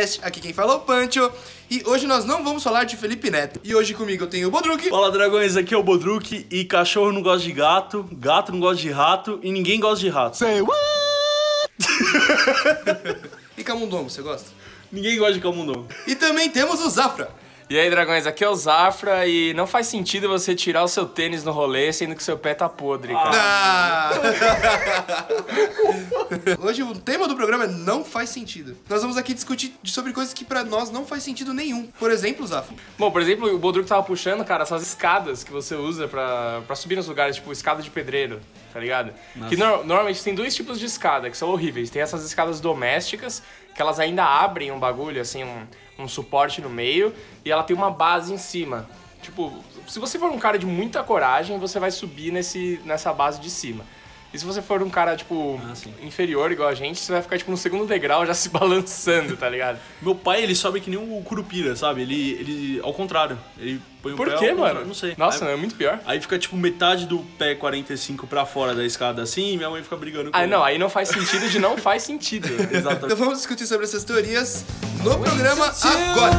DTCast, aqui quem fala é o Pancho. E hoje nós não vamos falar de Felipe Neto. E hoje comigo eu tenho o Bodruk. Fala dragões, aqui é o Bodruk e cachorro não gosta de gato, gato não gosta de rato e ninguém gosta de rato. Say what? E Camundongo, você gosta? Ninguém gosta de camundongo. E também temos o Zafra. E aí, dragões, aqui é o Zafra e não faz sentido você tirar o seu tênis no rolê sendo que seu pé tá podre, cara. Ah. Hoje o tema do programa é não faz sentido. Nós vamos aqui discutir sobre coisas que pra nós não faz sentido nenhum. Por exemplo, Zafra. Bom, por exemplo, o Bodruk tava puxando, cara, essas escadas que você usa pra, pra subir nos lugares, tipo escada de pedreiro, tá ligado? Que no- normalmente tem dois tipos de escada que são horríveis. Tem essas escadas domésticas, que elas ainda abrem um bagulho, assim, um, um suporte no meio, e ela tem uma base em cima. Tipo, se você for um cara de muita coragem, você vai subir nesse, nessa base de cima. E se você for um cara, tipo, Ah, inferior, igual a gente, você vai ficar, tipo, no segundo degrau já se balançando, tá ligado? Meu pai, ele sobe que nem o Curupira, sabe? Ele, ele, ao contrário, ele põe o Por pé quê, mano? Não sei. Nossa, aí, é muito pior. aí fica tipo metade do pé 45 pra fora da escada assim e minha mãe fica brigando com Ah, ele. não, aí não faz sentido de não faz sentido. Exato. Então vamos discutir sobre essas teorias no programa agora.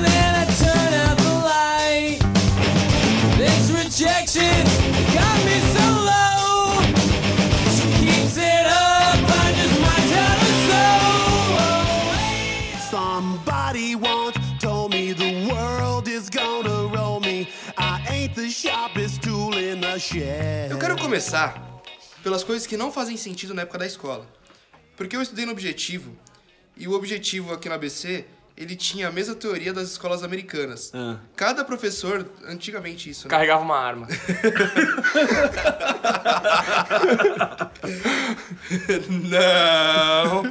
Eu quero começar pelas coisas que não fazem sentido na época da escola. Porque eu estudei no Objetivo, e o Objetivo aqui no ABC, ele tinha a mesma teoria das escolas americanas. Ah. Cada professor, antigamente isso, né? Carregava uma arma. Não!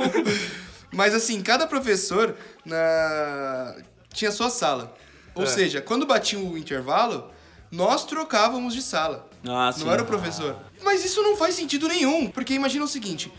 Mas assim, cada professor na... tinha sua sala. Ou É. seja, quando batia o intervalo, nós trocávamos de sala. Ah, sim. Não era o professor. Mas isso não faz sentido nenhum, porque imagina o seguinte: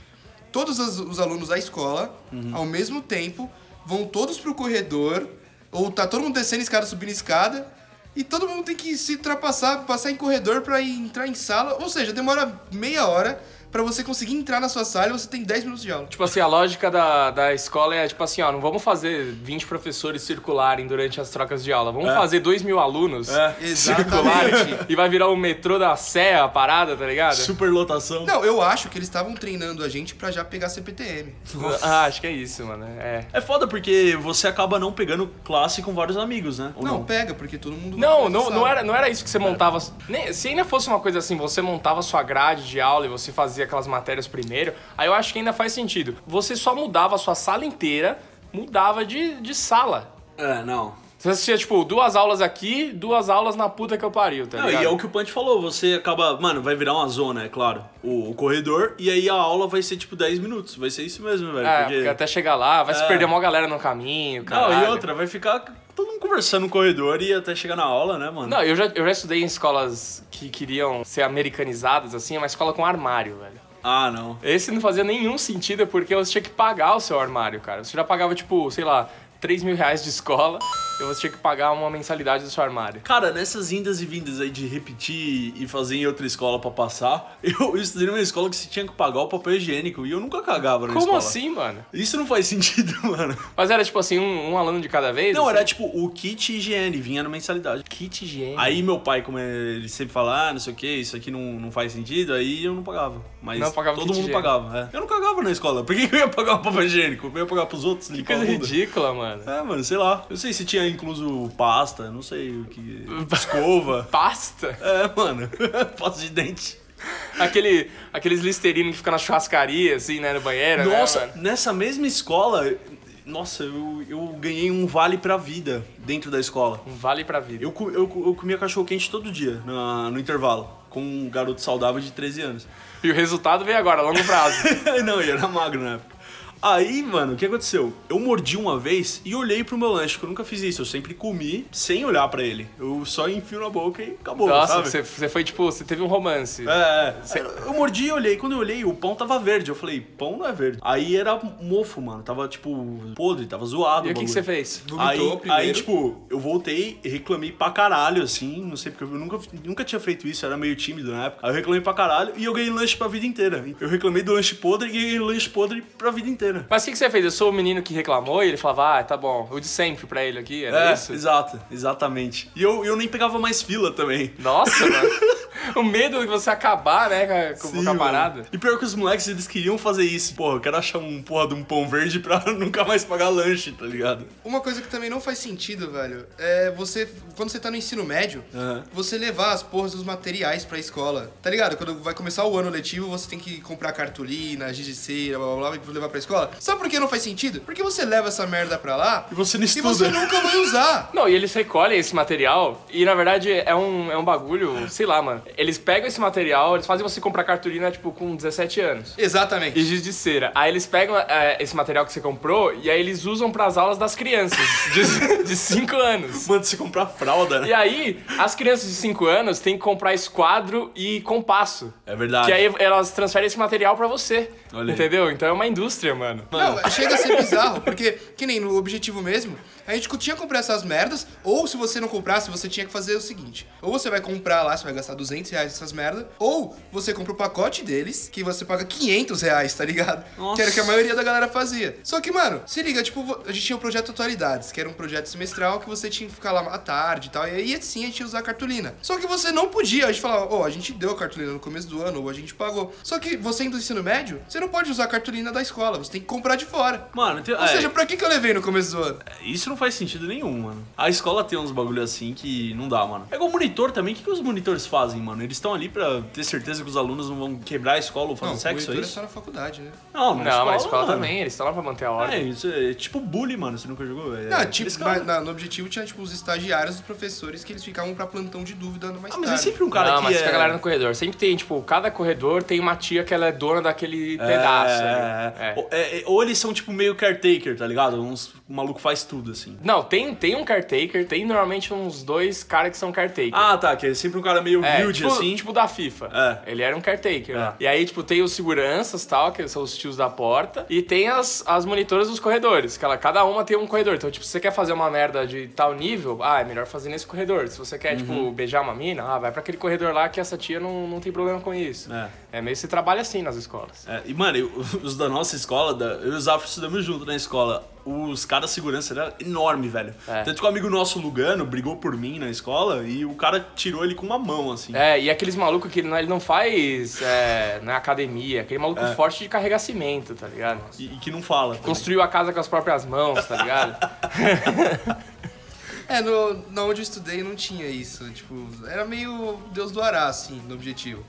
todos os, os alunos da escola, Uhum. ao mesmo tempo, vão todos pro corredor, ou tá todo mundo descendo escada, subindo escada, e todo mundo tem que se ultrapassar, passar em corredor pra ir entrar em sala. Ou seja, demora meia hora pra você conseguir entrar na sua sala e você tem 10 minutos de aula. Tipo assim, a lógica da, da escola é tipo assim, ó, não vamos fazer 20 professores circularem durante as trocas de aula. Vamos É. fazer 2 mil alunos É. circularem e vai virar o metrô da Sé a parada, tá ligado? Superlotação. Não, eu acho que eles estavam treinando a gente pra já pegar CPTM. Ah, acho que é isso, mano. É. É foda porque você acaba não pegando classe com vários amigos, né? Ou Não, pega, porque todo mundo. Não, não, não, era, não era isso que você montava. nem- se ainda fosse uma coisa assim, você montava sua grade de aula e você fazia aquelas matérias primeiro, aí eu acho que ainda faz sentido. Você só mudava a sua sala inteira, mudava de, de sala. É, não. Você assistia, tipo, duas aulas aqui, duas aulas na puta que eu pariu, tá Não, ligado? e é o que o Punch falou, você acaba, mano, vai virar uma zona, é claro, o, o corredor, e aí a aula vai ser tipo 10 minutos, vai ser isso mesmo, velho. É, porque... porque até chegar lá, vai se É. perder uma galera no caminho, Não, caralho. e outra, vai ficar todo mundo conversando no corredor e até chegar na aula, né, mano? Não, eu já, eu já estudei em escolas que queriam ser americanizadas, assim, uma escola com armário, velho. Ah, não. Esse não fazia nenhum sentido porque você tinha que pagar o seu armário, cara. Você já pagava, tipo, sei lá, 3 mil reais de escola e você tinha que pagar uma mensalidade do seu armário. Cara, nessas indas e vindas aí de repetir e fazer em outra escola pra passar, eu estudei numa escola que você tinha que pagar o papel higiênico e eu nunca cagava na Como escola. assim, mano? Isso não faz sentido, mano. Mas era tipo assim, um, um aluno de cada vez? Não, assim? era tipo o kit higiene, vinha na mensalidade. kit higiene. Aí meu pai, como ele sempre fala, ah, não sei o que, isso aqui não, não faz sentido, aí eu não pagava. Mas Não pagava todo kit mundo higiene. pagava, é. Eu não cagava na escola. Por que, que eu ia pagar o papel higiênico? Eu ia pagar pros outros que coisa ridícula, mano. É, mano, sei lá. Eu sei se tinha incluso pasta, não sei o que. Escova. Pasta? É, mano. pasta de dente. Aquele, aqueles listerinos que ficam na churrascaria, assim, né, no banheiro, Nossa, né, nessa mesma escola, nossa, eu, eu ganhei um vale pra vida dentro da escola. Um vale pra vida. Eu, eu, eu comia cachorro quente todo dia na- no intervalo, com um garoto saudável de 13 anos. E o resultado veio agora, a longo prazo. Não, ele era magro na época. Aí, mano, o que aconteceu? Eu mordi uma vez e olhei pro meu lanche, que eu nunca fiz isso. Eu sempre comi sem olhar pra ele. Eu só enfio na boca e acabou, Nossa, você, você foi tipo, você teve um romance. É, é. Eu mordi e olhei. Quando eu olhei, o pão tava verde. Eu falei, pão não é verde. Aí era mofo, mano. Tava, tipo, podre, tava zoado. E o que, você fez? Vomitou Aí, primeiro. aí, tipo, eu voltei e reclamei pra caralho, assim. Não sei porque eu nunca, nunca tinha feito isso, era meio tímido na época. Aí eu reclamei pra caralho e eu ganhei lanche pra vida inteira. Eu reclamei do lanche podre e ganhei lanche podre pra vida inteira. Mas o que, que você fez? Eu sou o menino que reclamou e ele falava, ah, tá bom, o de sempre pra ele aqui, era É, isso? exato, exatamente. E eu, eu nem pegava mais fila também. Nossa, mano. O medo de você acabar, né, com, Sim, com a mano. parada. E pior que os moleques, eles queriam fazer isso. Porra, eu quero achar um porra de um pão verde pra nunca mais pagar lanche, tá ligado? Uma coisa que também não faz sentido, velho, é você, quando você tá no ensino médio, Aham. você levar as porras dos materiais pra escola. Tá ligado? Quando vai começar o ano letivo, você tem que comprar cartolina, giz de cera, blá blá blá, e levar pra escola. Sabe por que não faz sentido? Porque você leva essa merda pra lá E você não e estuda. você nunca vai usar. Não, e eles recolhem esse material e na verdade é um, é um bagulho, sei lá, mano. Eles pegam esse material, eles fazem você comprar cartolina, tipo, com 17 anos. E Exatamente. giz de cera. Aí eles pegam é, esse material que você comprou e aí eles usam pras aulas das crianças de 5 anos. Mano, se comprar fralda, né? E aí, as crianças de 5 anos têm que comprar esquadro e compasso. É verdade. Que aí elas transferem esse material pra você. Olha aí. entendeu? Então é uma indústria, mano. Não, chega a ser bizarro, porque, que nem no objetivo mesmo, a gente tinha que comprar essas merdas, ou se você não comprasse, você tinha que fazer o seguinte: ou você vai comprar lá, você vai gastar 200 reais nessas merdas, ou você compra o pacote deles, que você paga 500 reais, tá ligado? Nossa. Que era o que a maioria da galera fazia. Só que, mano, se liga, tipo, a gente tinha o projeto Atualidades, que era um projeto semestral que você tinha que ficar lá à tarde e tal, e aí assim a gente ia usar a cartolina. Só que você não podia, a gente falava, ó, a gente deu a cartolina no começo do ano, ou a gente pagou. Só que você indo do ensino médio, você não pode usar a cartolina da escola, você tem que comprar de fora. Mano, tem- Ou é, seja, pra que, que eu levei no começo do ano? isso não faz sentido nenhum, mano. A escola tem uns bagulho assim que não dá, mano. É igual monitor também. O que, que os monitores fazem, mano? Eles estão ali pra ter certeza que os alunos não vão quebrar a escola ou fazer Não, sexo, é é isso? só na faculdade, né? Não, na Não, escola, mas a escola mano. também, eles estão lá pra manter a É, ordem. isso é tipo bully, mano. Você nunca jogou? É, Não, aqueles tipo, caras- na- na- no objetivo tinha, tipo, os estagiários, os professores, que eles ficavam pra plantão de dúvida mais Ah, mas tarde. é sempre um cara não, que mas é... fica a galera no corredor. Sempre tem, tipo, cada corredor tem uma tia que ela é dona daquele pedaço. É, ali. é. É. Ou- é, é, Ou eles são tipo meio caretaker, tá ligado? Uns, o maluco faz tudo, assim. Não, tem, tem um caretaker, tem normalmente uns dois caras que são caretaker. Ah, tá, que é sempre um cara meio É, humilde, tipo, assim. tipo da FIFA. É. Ele era um caretaker. É. E aí, tipo, tem os seguranças tal, que são os tios da porta. E tem as, as monitoras dos corredores, que ela, cada uma tem um corredor. Então, tipo, se você quer fazer uma merda de tal nível, ah, é melhor fazer nesse corredor. Se você quer, Uhum. tipo, beijar uma mina, ah, vai pra aquele corredor lá que essa tia não, não tem problema com isso. É. É meio que você trabalha assim nas escolas. É, e, mano, eu- os da nossa escola, da- eu e o Zafra estudamos junto na escola. Os caras de segurança era enorme, velho. É. Tanto que o amigo nosso, Lugano, brigou por mim na escola e o cara tirou ele com uma mão, assim. É, e aqueles malucos que ele não, ele não faz é, na academia, aquele maluco É. forte de carregar cimento, tá ligado? E, e que não fala. também. Construiu a casa com as próprias mãos, tá ligado? É, no, na onde eu estudei não tinha isso. Tipo, era meio Deus do Ará, assim, no objetivo.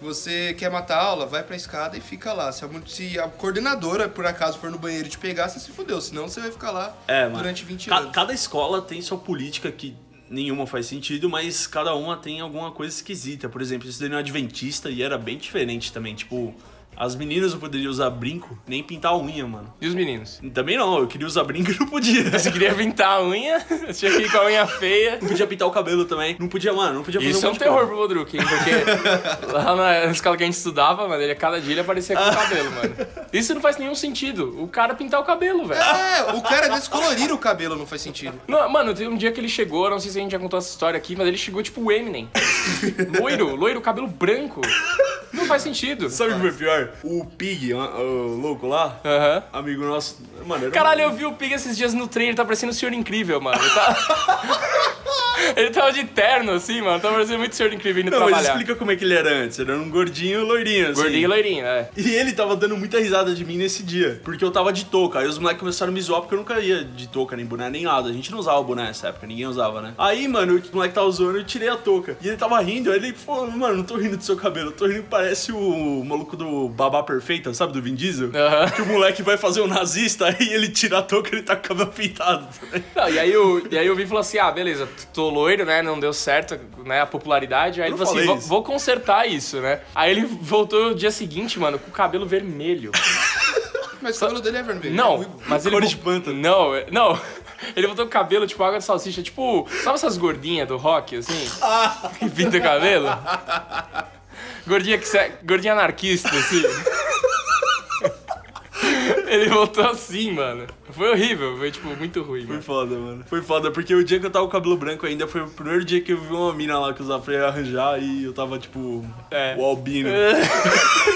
Você quer matar a aula, vai pra escada e fica lá. Se a, se a coordenadora, por acaso, for no banheiro te pegar, você se fudeu. Senão você vai ficar lá É, durante 20 Ca- anos. Cada escola tem sua política que nenhuma faz sentido, mas cada uma tem alguma coisa esquisita. Por exemplo, eu estudei no Adventista e era bem diferente também. Tipo, as meninas não poderiam usar brinco, nem pintar a unha, mano. E os meninos? Também não, eu queria usar brinco e não podia. Você queria pintar a unha, você tinha que ir com a unha feia. Não podia pintar o cabelo também. Não podia, mano, não podia fazer Isso é um monte de terror pro Bodruk, hein? Porque lá na escola que a gente estudava, mano, ele, cada dia ele aparecia com o cabelo, mano. Isso não faz nenhum sentido. O cara pintar o cabelo, velho. É, o cara descolorir o cabelo não faz sentido. Não, mano, teve um dia que ele chegou, não sei se a gente já contou essa história aqui, mas ele chegou tipo o Eminem. Loiro, loiro, cabelo branco. Não faz sentido. Sabe o que foi pior? O Pig, o, louco lá, amigo nosso. Mano, era Caralho, eu vi o Pig esses dias no trem, ele tá parecendo o Senhor Incrível, mano. Ele, tá... ele tava de terno, assim, mano. Tava parecendo muito Senhor Incrível indo Não, mas trabalhar. explica como é que ele era antes. Ele era um gordinho loirinho, assim. Gordinho e loirinho, é. E ele tava dando muita risada de mim nesse dia, porque eu tava de touca. Aí os moleques começaram a me zoar porque eu nunca ia de touca, nem boné, nem nada. A gente não usava boné nessa época, ninguém usava, né? Aí, mano, o moleque tava zoando, eu tirei a touca. E ele tava rindo, aí ele falou, mano, não tô rindo do seu cabelo, eu tô rindo que parece o maluco do Babá Perfeita, sabe, do Vin Diesel? Aham. Que o moleque vai fazer um nazista, aí ele tira a touca e ele tá com o cabelo pintado também. Não, e aí o, e aí o Vi falou assim: ah, beleza, tô loiro, né? Não deu certo, né? A popularidade. Aí ele falou assim: falei vou, isso. vou consertar isso, né? Aí ele voltou no dia seguinte, mano, com o cabelo vermelho. Mas o cabelo dele é vermelho. é Não, ruivo. mas ele. Cor de pântano. Não, é- não. Ele botou o cabelo tipo água de salsicha, tipo. Sabe essas gordinhas do rock, assim? Que pinta o cabelo? Gordinha que se... Gordinha anarquista, assim. Ele voltou assim, mano. Foi horrível, foi tipo muito ruim, Foi mano. foda, mano. Foi foda, porque o dia que eu tava com o cabelo branco ainda foi o primeiro dia que eu vi uma mina lá que usava pra arranjar e eu tava, tipo, É. o albino.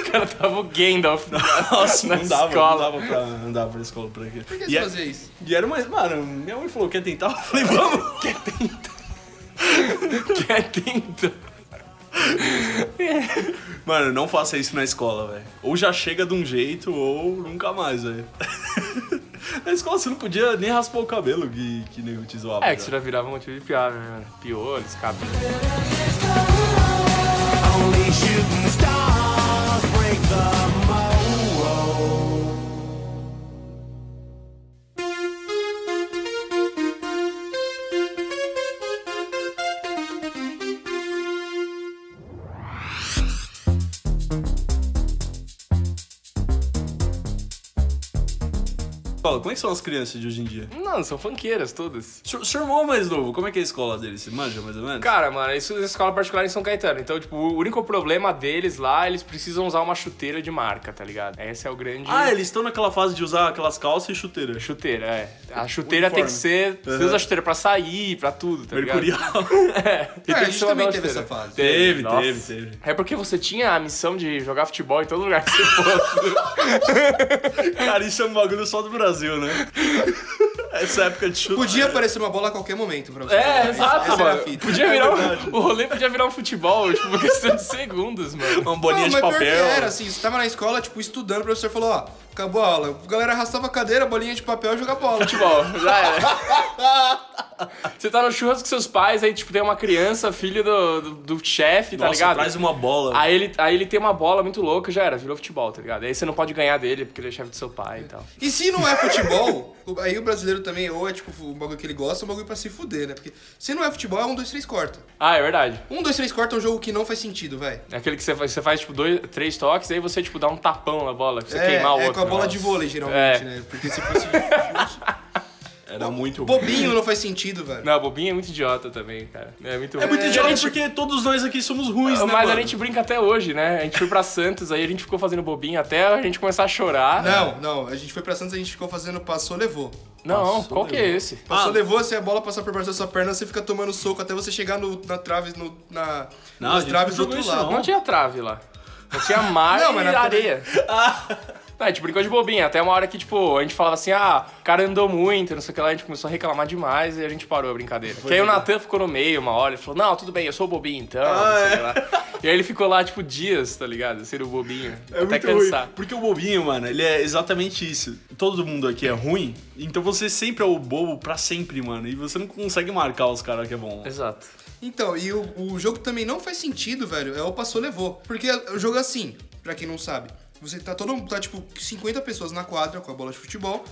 O cara tava o Gandalf. Nossa, na não dava, escola. não dava pra andar pra escola por aqui. Por que você é- fazia isso? e era mais, mano, minha mãe falou, quer tentar? Eu falei, vamos. Quer tentar? Quer tentar? Mano, não faça isso na escola, velho. Ou já chega de um jeito, ou nunca mais, velho. na escola você não podia nem raspar o cabelo que, que nego te zoava. É, que já. isso já virava um motivo de piada, né, mano? Piolhos, cabelo. Only shooting stars break the que são as crianças de hoje em dia? Não, são funkeiras todas. Seu, seu irmão mais novo, como é que é a escola dele? Você manja mais ou menos? Cara, mano, isso é escola particular em São Caetano. Então, tipo, o único problema deles lá, eles precisam usar uma chuteira de marca, tá ligado? Esse é o grande. Ah, eles estão naquela fase de usar aquelas calças e chuteira. Chuteira, é. A chuteira tem que ser. Você usa a chuteira pra sair, pra tudo, tá ligado? Mercurial. É, e É, a gente também teve essa fase. Teve, Nossa. teve, teve. É porque você tinha a missão de jogar futebol em todo lugar que você fosse. Cara, isso é um bagulho só do Brasil, né? Essa época de chute. Podia aparecer uma bola a qualquer momento pra você. É, exato, Essa a mano. Podia virar um- verdade. o rolê podia virar um futebol, tipo, por questão de segundos, mano. Uma bolinha Não, de mas pior que papel. era, assim, você tava na escola, tipo, estudando, o professor falou, ó, acabou a aula. A galera arrastava a cadeira, bolinha de papel e jogar bola. Futebol, já era. Você tá no churrasco com seus pais, aí, tipo, tem uma criança, filho do, do, do chefe, tá Nossa, ligado? traz uma bola. Aí ele, aí ele tem uma bola muito louca, já era, virou futebol, tá ligado? Aí você não pode ganhar dele, porque ele é chefe do seu pai e tal. E se não é futebol, o- aí o brasileiro também, ou é tipo um bagulho que ele gosta, ou um bagulho pra se fuder, né? Porque se não é futebol, é um, dois, três, corta. Ah, é verdade. Um, dois, três, corta é um jogo que não faz sentido, velho. É aquele que você faz, você faz tipo, dois, três toques, aí você, tipo, dá um tapão na bola, pra você É, queimar o é outro. com a bola né? de vôlei, geralmente, É. né? Porque se fosse Era muito ruim. bobinho, não faz sentido, velho. Não, bobinho é muito idiota também, cara. É muito É muito É, idiota a gente- porque todos nós aqui somos ruins, né, Mas a mano? gente brinca até hoje, né? A gente foi pra Santos, aí a gente ficou fazendo bobinho até a gente começar a chorar. Não, não, a gente foi pra Santos, a gente ficou fazendo passou, levou. Não, Passou, qual que é levou. esse? Passou, Ah. levou, se a bola passar por baixo da sua perna, você fica tomando soco até você chegar no, na trave, no, na, Não, a nas gente traves do não jogou outro isso, lado. Não tinha trave lá. Não tinha mar Não, mas e na- areia. Não, a gente brincou de bobinha, até uma hora que, tipo, a gente falava assim, ah, o cara andou muito, não sei o que lá, a gente começou a reclamar demais e a gente parou a brincadeira. que aí o Natan ficou no meio uma hora, ele falou, não, tudo bem, eu sou o bobinho então, não sei o que lá. E aí ele ficou lá, tipo, dias, tá ligado? Sendo o bobinho. É até muito cansar. ruim. Porque o bobinho, mano, ele é exatamente isso. Todo mundo aqui é ruim, então você sempre é o bobo pra sempre, mano. E você não consegue marcar os caras que é bom. Exato. Então, e o, o jogo também não faz sentido, velho. É o passou, levou. Porque o jogo é assim, pra quem não sabe. Você tá todo mundo, tá tipo 50 pessoas na quadra com a bola de futebol.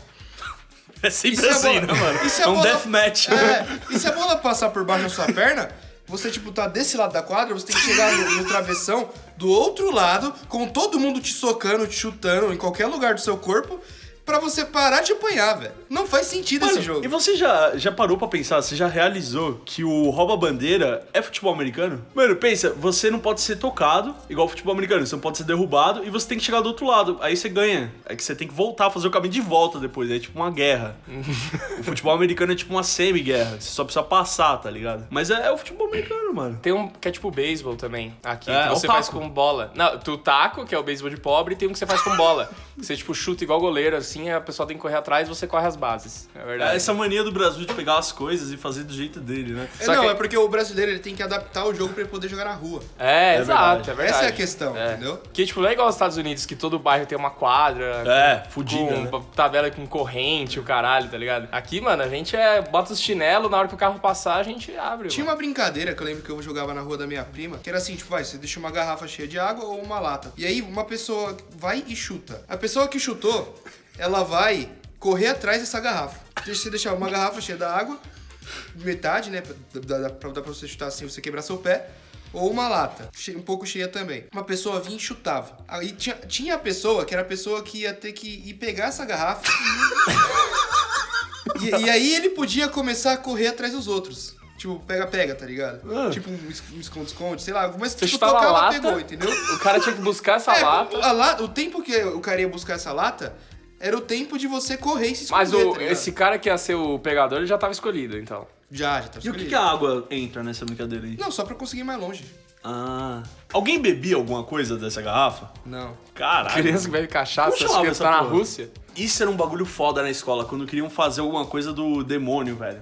É sempre se a assim, bola- né, mano? a É um bola- deathmatch. É, e se a bola passar por baixo da sua perna, você, tipo, tá desse lado da quadra, você tem que chegar no, no travessão do outro lado, com todo mundo te socando, te chutando em qualquer lugar do seu corpo, pra você parar de apanhar, velho. Não faz sentido Mano, esse jogo. E você já, já parou pra pensar, você já realizou que o rouba-bandeira é futebol americano? Mano, pensa, você não pode ser tocado igual futebol americano, você não pode ser derrubado e você tem que chegar do outro lado. Aí você ganha. É que você tem que voltar, fazer o caminho de volta depois. É tipo uma guerra. o futebol americano é tipo uma semi-guerra. Você só precisa passar, tá ligado? Mas é, é o futebol americano, mano. Tem um que é tipo beisebol também, aqui, É, que é o você faz com bola. Não, tu taco, que é o beisebol de pobre, e tem um que você faz com bola. Você, tipo, chuta igual goleiro, assim, a pessoa tem que correr atrás e você corre as bases. É verdade. Essa mania do Brasil de pegar as coisas e fazer do jeito dele, né? É, só não, que- é porque o brasileiro ele tem que adaptar o jogo pra ele poder jogar na rua. É, É exato, verdade. é verdade. Essa é a questão, É. entendeu? Que, tipo, não é igual aos Estados Unidos, que todo bairro tem uma quadra. É, fudida, com né? tabela com corrente, o caralho, tá ligado? Aqui, mano, a gente é. Bota os chinelos, na hora que o carro passar, a gente abre. Tinha mano. uma brincadeira que eu lembro que eu jogava na rua da minha prima, que era assim, tipo, vai, você deixa uma garrafa cheia de água ou uma lata. E aí uma pessoa vai e chuta. A pessoa que chutou, ela vai correr atrás dessa garrafa. Deixa você deixar uma garrafa cheia da água, metade, né, pra, dá, pra, dá pra você chutar assim, você quebrar seu pé. Ou uma lata, um pouco cheia também. Uma pessoa vinha e chutava. Aí tinha, tinha a pessoa que era a pessoa que ia ter que ir pegar essa garrafa. E, e aí ele podia começar a correr atrás dos outros. Tipo, pega-pega, tá ligado? Tipo, um es- esconde-esconde, sei lá. Mas Você tipo, tocava, lata, pegou, entendeu? O cara tinha que buscar essa É, lata. la- o tempo que o cara ia buscar essa lata era o tempo de você correr e se esconder, Mas o, tá esse cara que ia ser o pegador, ele já tava escolhido, então. Já, já tá E o que, escolhido. que a água entra nessa brincadeira aí? Não, só pra conseguir ir mais longe. Ah. Alguém bebia alguma coisa dessa garrafa? Não. Caralho. Criança que bebe cachaça, que tá na? Rússia. Isso era um bagulho foda na escola, quando queriam fazer alguma coisa do demônio, velho.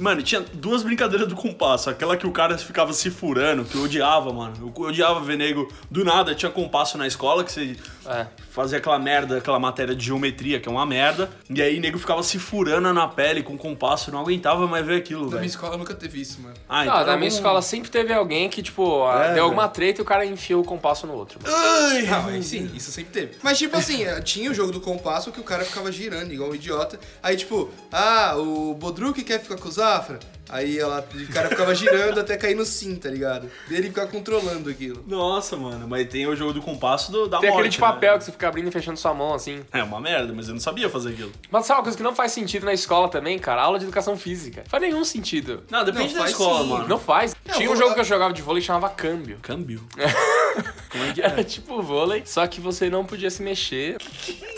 Mano, tinha duas brincadeiras do compasso. Aquela que o cara ficava se furando, que eu odiava, mano. Eu odiava ver nego. Do nada tinha compasso na escola, que você É. fazia aquela merda, aquela matéria de geometria, que é uma merda. E aí nego ficava se furando na pele com compasso, não aguentava mais ver aquilo, Na minha velho. escola nunca teve isso, mano. Ah, Ah, na minha escola sempre teve alguém que, tipo, É, deu velho. alguma treta e o cara enfiou o compasso no outro. mano. Ai, Não, aí sim, isso sempre teve. Mas, tipo assim, eh, tinha o jogo do compasso que o cara ficava girando, igual um idiota. Aí, tipo, ah, o Bodruk quer ficar com o Zafra. Aí ela, o cara ficava girando até cair no sim, tá ligado? E ele ficava controlando aquilo. Nossa, mano, mas tem o jogo do compasso do, da Tem morte, aquele de né? papel que você fica abrindo e fechando sua mão, assim. É uma merda, mas eu não sabia fazer aquilo. Mas sabe uma coisa que não faz sentido na escola também, cara? Aula de educação física. Faz nenhum sentido. Não, depende Não, da escola, sim. mano. Não faz. Não, Tinha um jogo que eu jogava de vôlei que chamava câmbio. Câmbio. Como é que Era é? tipo vôlei, só que você não podia se mexer.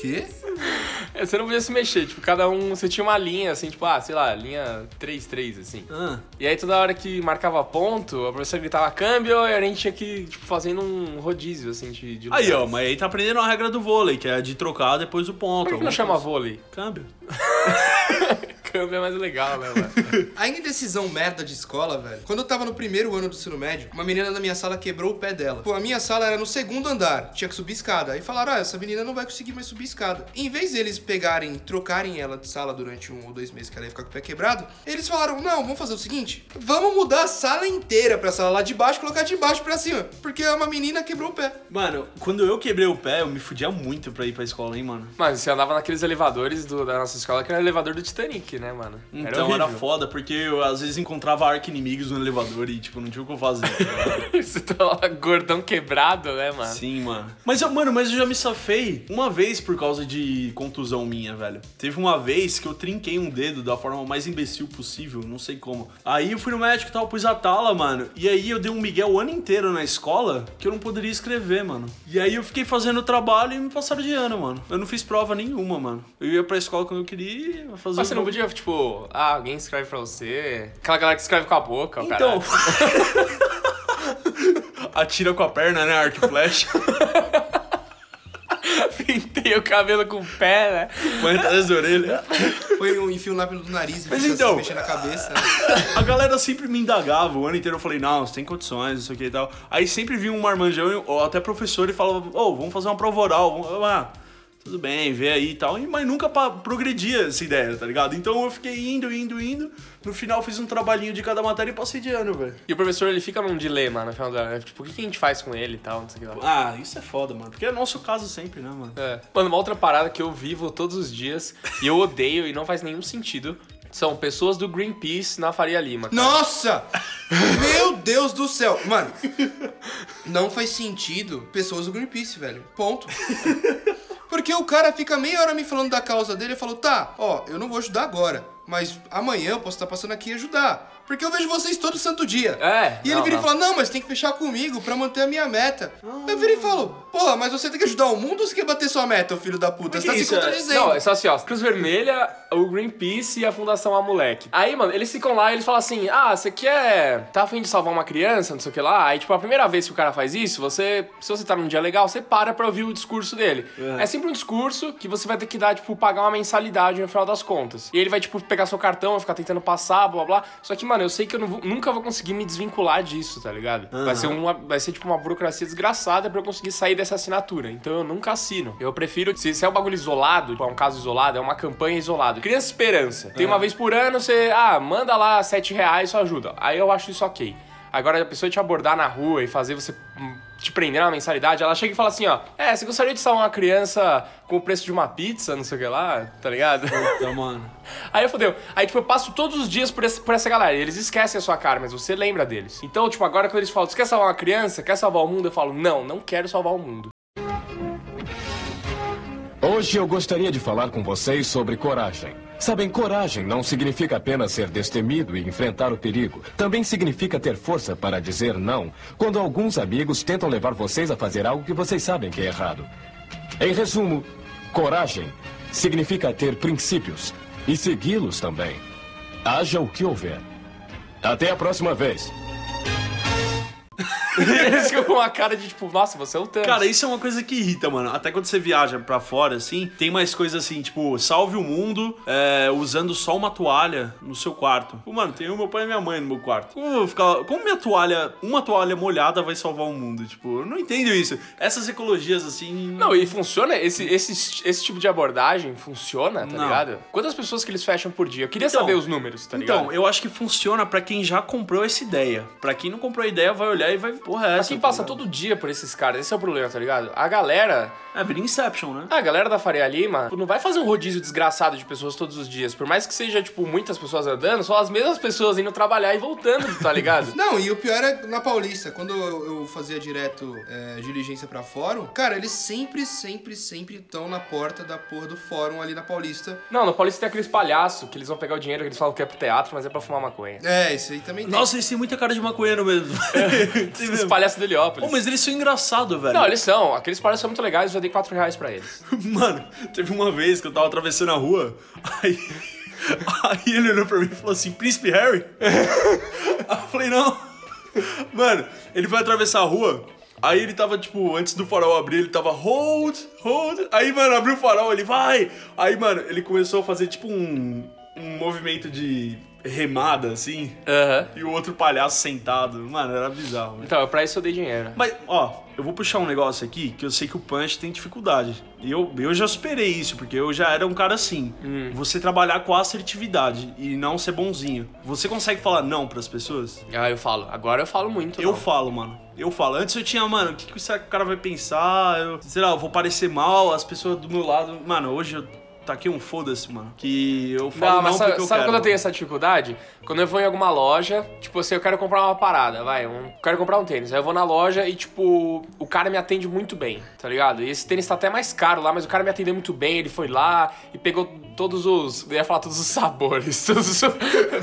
Quê? É, Você não podia se mexer, tipo, cada um, você tinha uma linha, assim, tipo, ah, sei lá, linha 3-3, assim. Ah, E aí toda hora que marcava ponto, a professora gritava câmbio e a gente tinha que, tipo, fazendo um rodízio, assim, de, de Aí, ó, mas aí tá aprendendo a regra do vôlei, que é de trocar depois do ponto. Por que não chama coisa. vôlei? Câmbio. Câmbio é mais legal, né, mano? A indecisão merda de escola, velho. Quando eu tava no primeiro ano do ensino médio, uma menina da minha sala quebrou o pé dela. Pô, a minha sala era no segundo andar, tinha que subir escada. Aí falaram, ah, essa menina não vai conseguir mais subir escada. Em vez deles pegarem, trocarem ela de sala durante um ou dois meses que ela ia ficar com o pé quebrado, eles falaram, não, vamos fazer o seguinte, vamos mudar a sala inteira pra sala lá de baixo e colocar de baixo pra cima. Porque uma menina quebrou o pé. Mano, quando eu quebrei o pé, eu me fudia muito pra ir pra escola, hein, mano. Mas você andava naqueles elevadores do- da nossa escola, que era o elevador do Titanic, né, mano? Então era, foda, porque eu às vezes encontrava arqui-inimigos no elevador e, tipo, não tinha o que eu fazer. tá? Você tava gordão quebrado, né, mano? Sim, mano. Mas, eu, mano, mas eu já me safei uma vez por causa de contusão minha, velho. Teve uma vez que eu trinquei um dedo da forma mais imbecil possível, não sei como. Aí eu fui no médico e tal, pus a tala, mano. E aí eu dei um migué o ano inteiro na escola que eu não poderia escrever, mano. E aí eu fiquei fazendo o trabalho e me passaram de ano, mano. Eu não fiz prova nenhuma, mano. Eu ia pra escola quando eu queria fazer Mas você o não podia, tipo, ah, alguém escreve pra você. Aquela galera que escreve com a boca, o Então. cara. Atira com a perna, né? Arco e flecha. Pintei o cabelo com o pé, né? Põe atrás da orelha. Foi um enfio lá pelo nariz e Mas então- assim, mexendo a cabeça. né? A galera sempre me indagava, o ano inteiro eu falei, não, você tem condições, isso aqui e tal. Aí sempre vinha um marmanjão, ou até professor, e falava, ô, vamos fazer uma prova oral. Vamos... Ah, tudo bem, vê aí e tal. E- Mas nunca progredia essa ideia, tá ligado? Então eu fiquei indo, indo, indo. No final fiz um trabalhinho de cada matéria e passei de ano, velho. E o professor, ele fica num dilema no final do ano. né? Tipo, o que que a gente faz com ele e tal, não sei o que lá. Ah, isso é foda, mano. Porque é nosso caso sempre, né, mano? É. Mano, uma outra parada que eu vivo todos os dias e eu odeio e não faz nenhum sentido são pessoas do Greenpeace na Faria Lima. cara. Nossa! Meu Deus do céu! Mano, não faz sentido pessoas do Greenpeace, velho. Ponto. Porque o cara fica meia hora me falando da causa dele e falou, tá, ó, eu não vou ajudar agora, mas amanhã eu posso estar passando aqui e ajudar. Porque eu vejo vocês todo santo dia. É, E ele não, vira não. e fala, não, mas tem que fechar comigo pra manter a minha meta. Eu viro e falo, porra, mas você tem que ajudar o mundo ou você quer bater sua meta, ô filho da puta? Você tá que se isso é- contradizendo. Não, é só assim, ó. Cruz Vermelha, o Greenpeace e a Fundação Amoleque. Aí, mano, eles ficam lá e eles falam assim: ah, você quer. Tá afim de salvar uma criança, não sei o que lá? Aí, tipo, a primeira vez que o cara faz isso, você. Se você tá num dia legal, você para pra ouvir o discurso dele. É. sempre um discurso que você vai ter que dar, tipo, pagar uma mensalidade no final das contas. E ele vai, tipo, pegar seu cartão, vai ficar tentando passar, blá. blá. Só que, mano, eu sei que eu vou- nunca vou conseguir me desvincular disso, tá ligado? Vai ser uma. Vai ser, tipo, uma burocracia desgraçada pra eu conseguir sair dessa assinatura. Então eu nunca assino. Eu prefiro. Se, se é um bagulho isolado, tipo, é um caso isolado, é uma campanha isolada. Criança Esperança. Tem uma vez por ano, você. Ah, manda lá 7 reais, isso ajuda. Aí eu acho isso ok. Agora, a pessoa te abordar na rua e fazer você hum, te prender na mensalidade, ela chega e fala assim, ó, é, você gostaria de salvar uma criança com o preço de uma pizza, não sei o que lá, tá ligado? Então, mano. Aí fodeu. Aí, tipo, eu passo todos os dias por essa, por essa galera. E eles esquecem a sua cara, mas você lembra deles. Então, tipo, agora quando eles falam, você quer salvar uma criança? Quer salvar o mundo? Eu falo, não, não quero salvar o mundo. Hoje eu gostaria de falar com vocês sobre coragem. Sabem, coragem não significa apenas ser destemido e enfrentar o perigo. Também significa ter força para dizer não quando alguns amigos tentam levar vocês a fazer algo que vocês sabem que é errado. Em resumo, coragem significa ter princípios e segui-los também. Haja o que houver. Até a próxima vez. Eles ficam com uma cara de tipo, nossa, você é o Thanos. Cara, isso é uma coisa que irrita, mano. Até quando você viaja pra fora, assim, tem mais coisas assim, tipo, salve o mundo é, usando só uma toalha no seu quarto. Pô, Mano, tem o meu pai e minha mãe no meu quarto. Como, eu vou ficar, como minha toalha, uma toalha molhada vai salvar o mundo? Tipo, eu não entendo isso. Essas ecologias, assim. Não, e funciona, esse, esse, esse tipo de abordagem funciona, tá Não. ligado? Quantas pessoas que eles fecham por dia? Eu queria Então, saber os números, tá ligado? Então, eu acho que funciona pra quem já comprou essa ideia. Pra quem não comprou a ideia, vai olhar e vai, porra, é Pra essa. quem tá passa ligado? todo dia por esses caras, esse é o problema, tá ligado? A galera, É, vira Inception, né? a galera da Faria Lima não vai fazer um rodízio desgraçado de pessoas todos os dias. Por mais que seja, tipo, muitas pessoas andando, são as mesmas pessoas indo trabalhar e voltando, tá ligado? Não, e o pior é na Paulista, quando eu fazia direto é, diligência pra fórum, cara, eles sempre, sempre, sempre estão na porta da porra do fórum ali na Paulista. Não, no Paulista tem aqueles palhaços que eles vão pegar o dinheiro que eles falam que é pro teatro, mas é pra fumar maconha. É, isso aí também tem. Nossa, eles têm muita cara de maconheiro mesmo. Tem Esses palhaços do Heliópolis. Pô, mas eles são engraçados, velho. Não, eles são. Aqueles palhaços são muito legais, eu já dei 4 reais pra eles. Mano, teve uma vez que eu tava atravessando a rua, aí. Aí ele olhou pra mim e falou assim: Príncipe Harry? Aí eu falei: Não. Mano, ele foi atravessar a rua. Aí ele tava, tipo, antes do farol abrir, ele tava hold, hold. Aí, mano, abriu o farol, ele vai. Aí, mano, ele começou a fazer, tipo, um, um movimento de remada, assim. Aham. E o outro palhaço sentado. Mano, era bizarro. velho. Então, pra isso eu dei dinheiro. Mas, ó, eu vou puxar um negócio aqui que eu sei que o Punch tem dificuldade. E eu, eu já superei isso, porque eu já era um cara assim. Você trabalhar com assertividade e não ser bonzinho. Você consegue falar não pras pessoas? Ah, eu falo. Agora eu falo muito. Eu não. falo, mano. Eu falo. Antes eu tinha, mano, o que, que será que o cara vai pensar? Eu, sei lá, eu vou parecer mal, as pessoas do meu lado. Mano, hoje eu taquei um foda-se, mano. Que eu falo Não, não, mas sabe, porque eu sabe quero. quando eu tenho essa dificuldade? Quando eu vou em alguma loja, tipo assim, eu quero comprar uma parada, vai, um, quero comprar um tênis. Aí eu vou na loja e, tipo, o cara me atende muito bem, tá ligado? E esse tênis tá até mais caro lá, mas o cara me atendeu muito bem, ele foi lá e pegou todos os. Eu ia falar todos os sabores, todos os-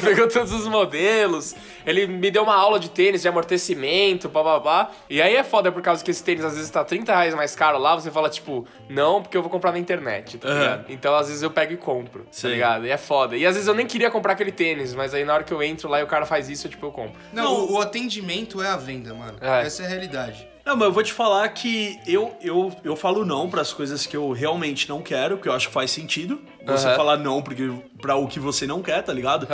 pegou todos os modelos. Ele me deu uma aula de tênis, de amortecimento, bababá. E aí é foda por causa que esse tênis às vezes tá 30 reais mais caro lá, você fala, tipo, não, porque eu vou comprar na internet, tá ligado? Então às vezes eu pego e compro, tá Sim. ligado? E é foda. E às vezes eu nem queria comprar aquele tênis, mas aí na hora que eu entro lá e o cara faz isso, eu, tipo, eu compro. Não, o, o atendimento é a venda, mano. É. Essa é a realidade. Não, mas eu vou te falar que eu, eu, eu falo não pras coisas que eu realmente não quero, que eu acho que faz sentido. Você Aham. falar não porque, pra o que você não quer, tá ligado?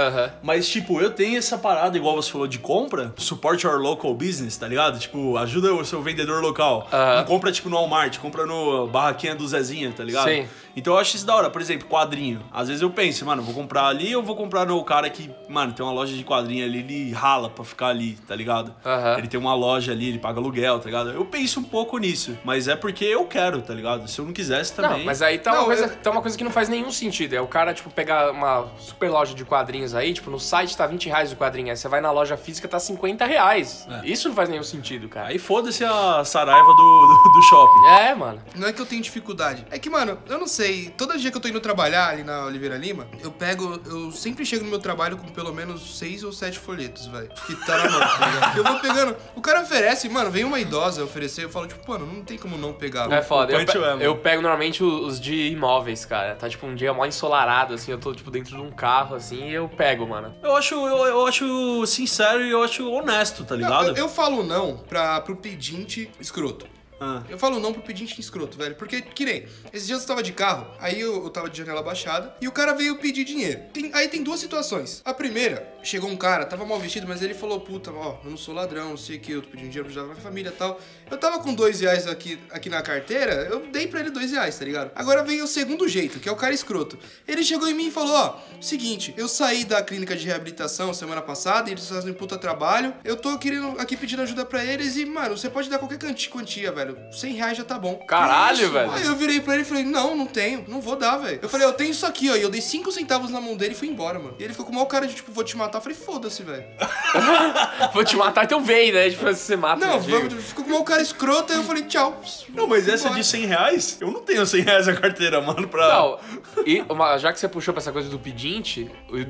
Mas, tipo, eu tenho essa parada, igual você falou, de compra, support your local business, tá ligado? Tipo, ajuda o seu vendedor local. Não compra, tipo, no Walmart, compra no barraquinha do Zezinha, tá ligado? Sim. Então eu acho isso da hora. Por exemplo, quadrinho. Às vezes eu penso, mano, vou comprar ali ou vou comprar no cara que, mano, tem uma loja de quadrinho ali, ele rala pra ficar ali, tá ligado? Ele tem uma loja ali, ele paga aluguel, tá ligado? Eu penso um pouco nisso, mas é porque eu quero, tá ligado? Se eu não quisesse também. Não, mas aí tá, Não, uma coisa, eu- tá uma coisa que não faz nenhum sentido. É o cara, tipo, pegar uma super loja de quadrinhos aí, tipo, no site tá 20 reais o quadrinho, aí você vai na loja física tá 50 reais. Isso não faz nenhum sentido, cara. Aí foda-se a Saraiva do, do, do shopping. É, mano. Não é que eu tenho dificuldade. É que, mano, eu não sei. Todo dia que eu tô indo trabalhar ali na Oliveira Lima, eu pego. Eu sempre chego no meu trabalho com pelo menos seis ou sete folhetos, velho. Que tá na mão, tá eu vou pegando. O cara oferece, mano, vem uma idosa oferecer, eu falo, tipo, mano, não tem como não pegar. É foda. Eu, pe- é, eu pego normalmente os os de imóveis, cara. Tá tipo um dia mó ensolarado, assim, eu tô tipo dentro de um carro, assim, e eu pego, mano. Eu acho, eu, eu acho sincero e eu acho honesto, tá Não, ligado? eu, eu falo não pra, pro pedinte escroto. Ah. Eu falo não pro pedinte escroto, velho. Porque, que nem, esses dias eu tava de carro, aí eu, eu tava de janela baixada, e o cara veio pedir dinheiro. Tem- aí tem duas situações. A primeira, chegou um cara, tava mal vestido, mas ele falou, puta, ó, eu não sou ladrão, não sei o que, eu tô pedindo dinheiro pra ajudar minha família e tal. Eu tava com dois reais aqui, aqui na carteira, eu dei pra ele dois reais, tá ligado? Agora vem o segundo jeito, que é o cara escroto. Ele chegou em mim e falou, ó, seguinte, eu saí da clínica de reabilitação semana passada, e eles fazem puta trabalho, eu tô querendo aqui pedindo ajuda pra eles e, mano, você pode dar qualquer quanti- quantia, velho. 100 reais já tá bom. Caralho, isso? velho. Aí eu virei pra ele e falei, não, não tenho, não vou dar, velho. Eu falei, eu tenho isso aqui, ó, e eu dei 5 centavos na mão dele e fui embora, mano. E ele ficou com o maior cara de, tipo, vou te matar. Eu falei, foda-se, velho. Vou te matar, então vem, né? Tipo, você mata. Não, vamos, ficou com o maior cara escroto, aí eu falei, tchau. Não, mas essa embora. de 100 reais, eu não tenho 100 reais na carteira, mano, pra... Não, e uma- já que você puxou pra essa coisa do pedinte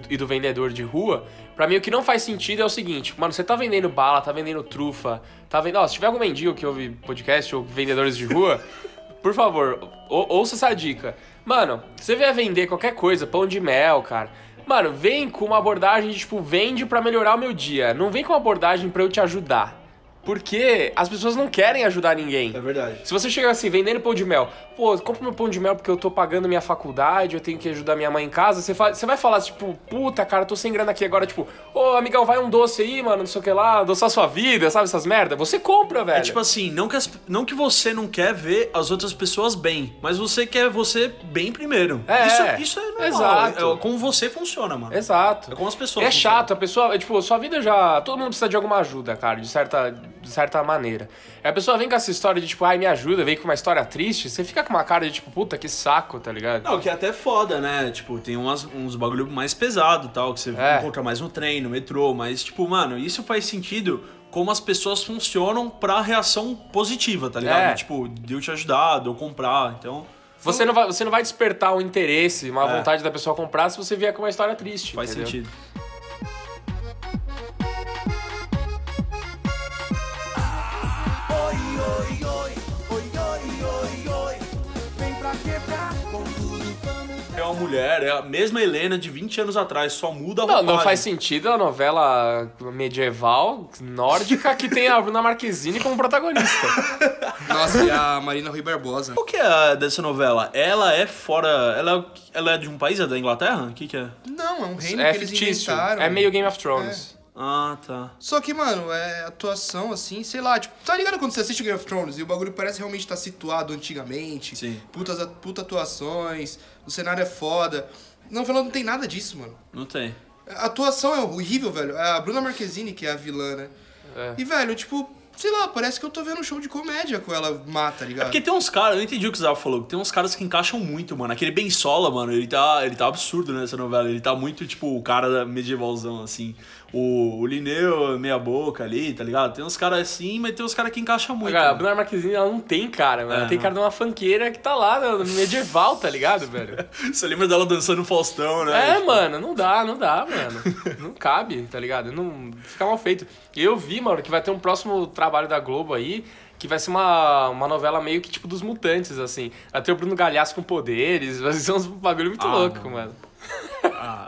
e do vendedor de rua, pra mim o que não faz sentido é o seguinte, mano, você tá vendendo bala, tá vendendo trufa, tá vendendo. Ó, se tiver algum mendigo que ouve podcast ou vendedores de rua, por favor, ou- ouça essa dica. Mano, se você vier vender qualquer coisa, pão de mel, cara. Mano, vem com uma abordagem de tipo, vende pra melhorar o meu dia. Não vem com uma abordagem pra eu te ajudar. Porque as pessoas não querem ajudar ninguém. É verdade. Se você chegar assim, vendendo pão de mel, pô, compra meu pão de mel porque eu tô pagando minha faculdade, eu tenho que ajudar minha mãe em casa, você, fa- você vai falar, tipo, puta, cara, eu tô sem grana aqui agora, tipo, ô, amigão, vai um doce aí, mano, não sei o que lá, adoçar sua vida, sabe essas merda? Você compra, velho. É tipo assim, não que, as- não que você não quer ver as outras pessoas bem, mas você quer você bem primeiro. É, isso, isso é normal. exato. É como você funciona, mano. Exato. É como as pessoas É funcionam. chato, a pessoa, é, tipo, sua vida já. Todo mundo precisa de alguma ajuda, cara, de certa, de certa maneira. Aí a pessoa vem com essa história de, tipo, ai, me ajuda, vem com uma história triste, você fica com uma cara de, tipo, puta, que saco, tá ligado? Não, que é até foda, né? Tipo, tem umas, uns bagulho mais pesado tal, que você É. encontra mais no trem, no metrô, mas, tipo, mano, isso faz sentido como as pessoas funcionam pra reação positiva, tá ligado? É. Tipo, de eu te ajudar, de eu comprar, então Você não, vai, você não vai despertar um interesse, uma É. vontade da pessoa comprar se você vier com uma história triste. faz entendeu? sentido. Mulher, é a mesma Helena de 20 anos atrás, só muda a Não, roupagem. não faz sentido a novela medieval nórdica que tem a Bruna Marquezine como protagonista. Nossa, e a Marina Rui Barbosa. O que é dessa novela? Ela é fora. Ela, ela é de um país? É da Inglaterra? O que, que é? Não, é um reino é que eles fictício. inventaram. É meio Game of Thrones. Ah, tá. Só que, mano, é atuação assim, sei lá, tipo, tá ligado quando você assiste Game of Thrones e o bagulho parece realmente estar situado antigamente? Sim. Putas, puta atuações, o cenário é foda. Não, falando não tem nada disso, mano. Não tem. A atuação é horrível, velho. É a Bruna Marquezine, que é a vilã, né? É. E, velho, tipo, sei lá, parece que eu tô vendo um show de comédia com ela mata, tá ligado? É porque tem uns caras, eu entendi o que o Zava falou, tem uns caras que encaixam muito, mano. Aquele Ben Sola, mano, ele tá, ele tá absurdo nessa novela. Ele tá muito, tipo, o cara da medievalzão, assim. O, o Linneu, meia boca ali, tá ligado? Tem uns caras assim, mas tem uns caras que encaixam muito. Cara, a mano. Bruna Marquezine, ela não tem cara, mano. Ela É, tem não. cara de uma fanqueira que tá lá medieval, tá ligado, velho? Você lembra dela dançando no Faustão, né? É, Tipo, mano, não dá, não dá, mano. Não cabe, tá ligado? Não fica mal feito. Eu vi, mano, que vai ter um próximo trabalho da Globo aí, que vai ser uma, uma novela meio que tipo dos mutantes, assim. Vai ter o Bruno Galhaço com poderes, vai ser uns bagulho muito Ah, louco, mano. mano.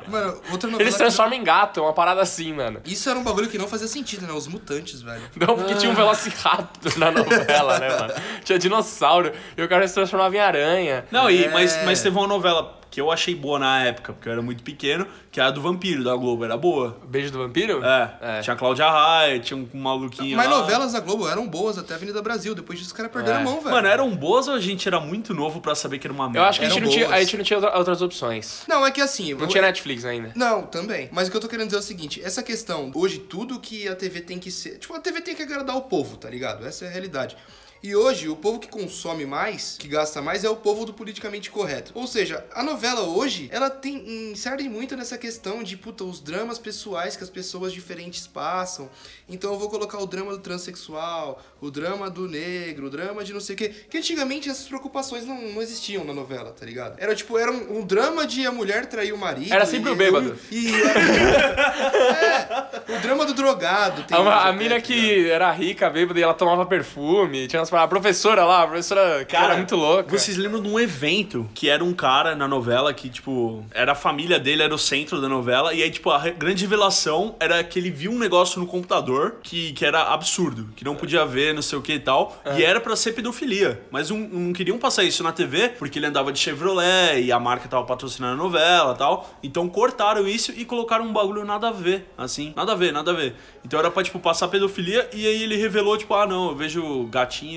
Mano, outra novela. Eles se que- transformam em gato, é uma parada assim, mano. Isso era um bagulho que não fazia sentido, né? Os mutantes, velho. Não, porque tinha um Velociraptor na novela, né, mano? Tinha dinossauro, e o cara se transformava em aranha. Não, e, É. mas, mas teve uma novela que eu achei boa na época, porque eu era muito pequeno, que era a do Vampiro, da Globo, era boa. Beijo do Vampiro? É, É. tinha a Cláudia Raia, tinha um maluquinho Mas lá. novelas da Globo eram boas até a Avenida Brasil. Depois disso, os caras perderam É. a mão, velho. Mano, eram boas ou a gente era muito novo pra saber que era uma merda? Eu acho que a gente, não tinha, a gente não tinha outra- outras opções. Não, é que assim. Não eu- tinha Netflix ainda. Não, também. Mas o que eu tô querendo dizer é o seguinte: essa questão, hoje, tudo que a TV tem que ser. Tipo, a TV tem que agradar o povo, tá ligado? Essa é a realidade. E hoje, o povo que consome mais, que gasta mais, é o povo do politicamente correto. Ou seja, a novela hoje, ela tem insere muito nessa questão de, puta, os dramas pessoais que as pessoas diferentes passam. Então eu vou colocar o drama do transexual, o drama do negro, o drama de não sei o quê. Que antigamente essas preocupações não, não existiam na novela, tá ligado? Era tipo, era um, um drama de a mulher trair o marido. Era sempre e- o bêbado. E, é, o drama do drogado. tem A, uma- a mina tá que ligado? era rica, bêbada, e ela tomava perfume. Tinha umas. A professora lá, a professora que era muito louca. Vocês lembram de um evento que era um cara na novela que, tipo, era a família dele, era o centro da novela, e aí, tipo, a grande revelação era que ele viu um negócio no computador que, que era absurdo, que não podia ver, não sei o que e tal, É. e era pra ser pedofilia. Mas não, não queriam passar isso na TV, porque ele andava de Chevrolet e a marca tava patrocinando a novela e tal. Então cortaram isso e colocaram um bagulho nada a ver, assim, nada a ver, nada a ver. Então era pra, tipo, passar pedofilia, e aí ele revelou, tipo, ah, não, eu vejo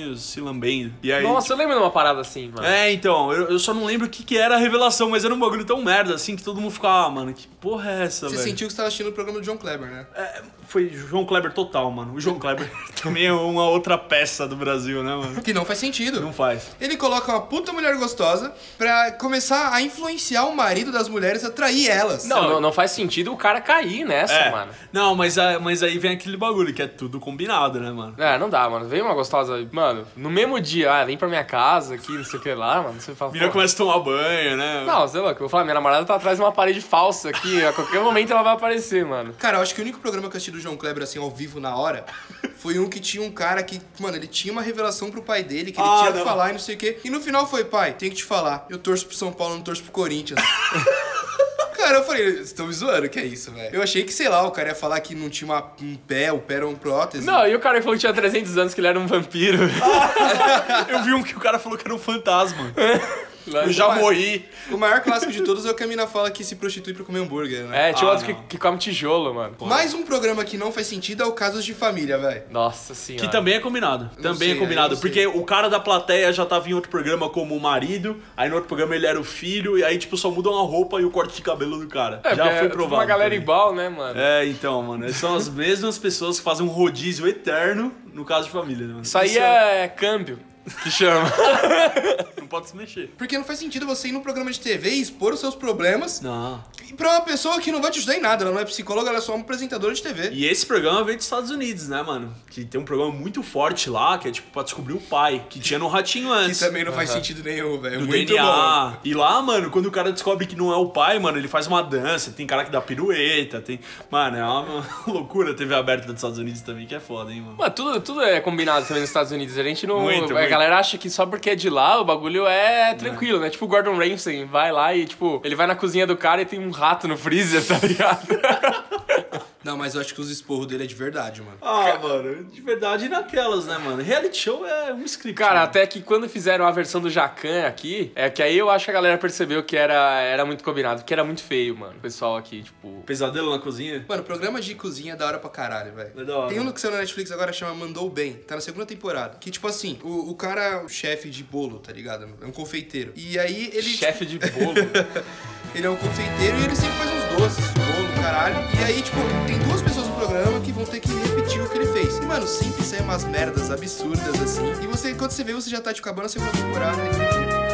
gatinhos se lambendo. E aí, Nossa, eu lembro de uma parada assim, mano. é, então, eu, eu só não lembro o que, que era a revelação, mas era um bagulho tão merda, assim, que todo mundo ficava, ah, mano, que porra é essa, Você velho? sentiu que você tava assistindo o programa do John Kleber, né? É, foi João Kleber total, mano. O João Kleber também é uma outra peça do Brasil, né, mano? Que não faz sentido. Não faz. Ele coloca uma puta mulher gostosa pra começar a influenciar o marido das mulheres a trair elas. Não, não, não faz sentido o cara cair nessa, É, mano. não, mas, a- mas aí vem aquele bagulho que é tudo combinado, né, mano? É, não dá, mano. Veio uma gostosa. Mano, mano, no mesmo dia, ah, vem pra minha casa aqui, não sei o que lá, mano. Você fala. A mina pô, começa a tomar banho, né? Não, sei lá, que eu vou falar, minha namorada tá atrás de uma parede falsa aqui, a qualquer momento ela vai aparecer, mano. Cara, eu acho que o único programa que eu assisti do João Kleber, assim, ao vivo, na hora, foi um que tinha um cara que, mano, ele tinha uma revelação pro pai dele, que ele Ah, tinha que não. falar e não sei o quê. E no final foi, pai, tenho que te falar, eu torço pro São Paulo, não torço pro Corinthians. Cara, eu falei, vocês estão me zoando, que é isso, velho? Eu achei que, sei lá, o cara ia falar que não tinha uma- um pé, o pé era um prótese. Não, e o cara que falou que tinha 300 anos, que ele era um vampiro. Eu vi um que o cara falou que era um fantasma. Eu já morri. O maior clássico de todos é o que a mina fala que se prostitui pra comer hambúrguer, né? É, tinha Ah, outro que, que come tijolo, mano. Mais um programa que não faz sentido é o Casos de Família, velho. Nossa senhora. Que também é combinado. Não Também sei, é combinado. sei. Porque o cara da plateia já tava em outro programa como o marido, aí no outro programa ele era o filho, e aí, tipo, só mudam a roupa e o corte de cabelo do cara. É, já foi é provado. Uma galera também. igual, né, mano? É, então, mano. São as mesmas pessoas que fazem um rodízio eterno no caso de família, né, mano? Isso aí é câmbio, que chama. Não pode se mexer. Porque não faz sentido você ir num programa de TV e expor os seus problemas Não. Pra uma pessoa que não vai te ajudar em nada. Ela não é psicóloga, ela é só uma apresentadora de TV. E esse programa veio dos Estados Unidos, né, mano? Que tem um programa muito forte lá, que é tipo pra descobrir o pai, que tinha no Ratinho Que antes. também não faz sentido nenhum, velho. do Muito bom. DNA. E lá, mano, quando o cara descobre que não é o pai, mano, ele faz uma dança, tem cara que dá pirueta, tem. Mano, é uma loucura a TV aberta dos Estados Unidos também, que é foda, hein, mano. Mano, tudo, tudo é combinado também nos Estados Unidos. A gente não. Muito, a muito. galera acha que só porque é de lá o bagulho é tranquilo, né? Tipo o Gordon Ramsay vai lá e, tipo, ele vai na cozinha do cara e tem um rato no freezer, tá ligado? Não, mas eu acho que os esporros dele é de verdade, mano. Ah, mano, de verdade naquelas, né, mano? Reality show é um script. Cara, mano. até que quando fizeram a versão do Jacan aqui, é que aí eu acho que a galera percebeu que era, era muito combinado, porque era muito feio, mano. O pessoal aqui, tipo. Pesadelo na cozinha. Mano, programa de cozinha é da hora pra caralho, velho. É da hora. Tem um que saiu na Netflix agora chama Mandou Bem. Tá na segunda temporada. Que, tipo assim, o, o cara é o chefe de bolo, tá ligado? É um confeiteiro. E aí ele. Chefe de bolo. Ele é um confeiteiro e ele sempre faz uns doces, bolo, caralho. E aí, tipo, tem duas pessoas no programa que vão ter que repetir o que ele fez. E, mano, sempre sai umas merdas absurdas assim. E você, quando você vê, você já tá tipo, acabando a segunda temporada. E...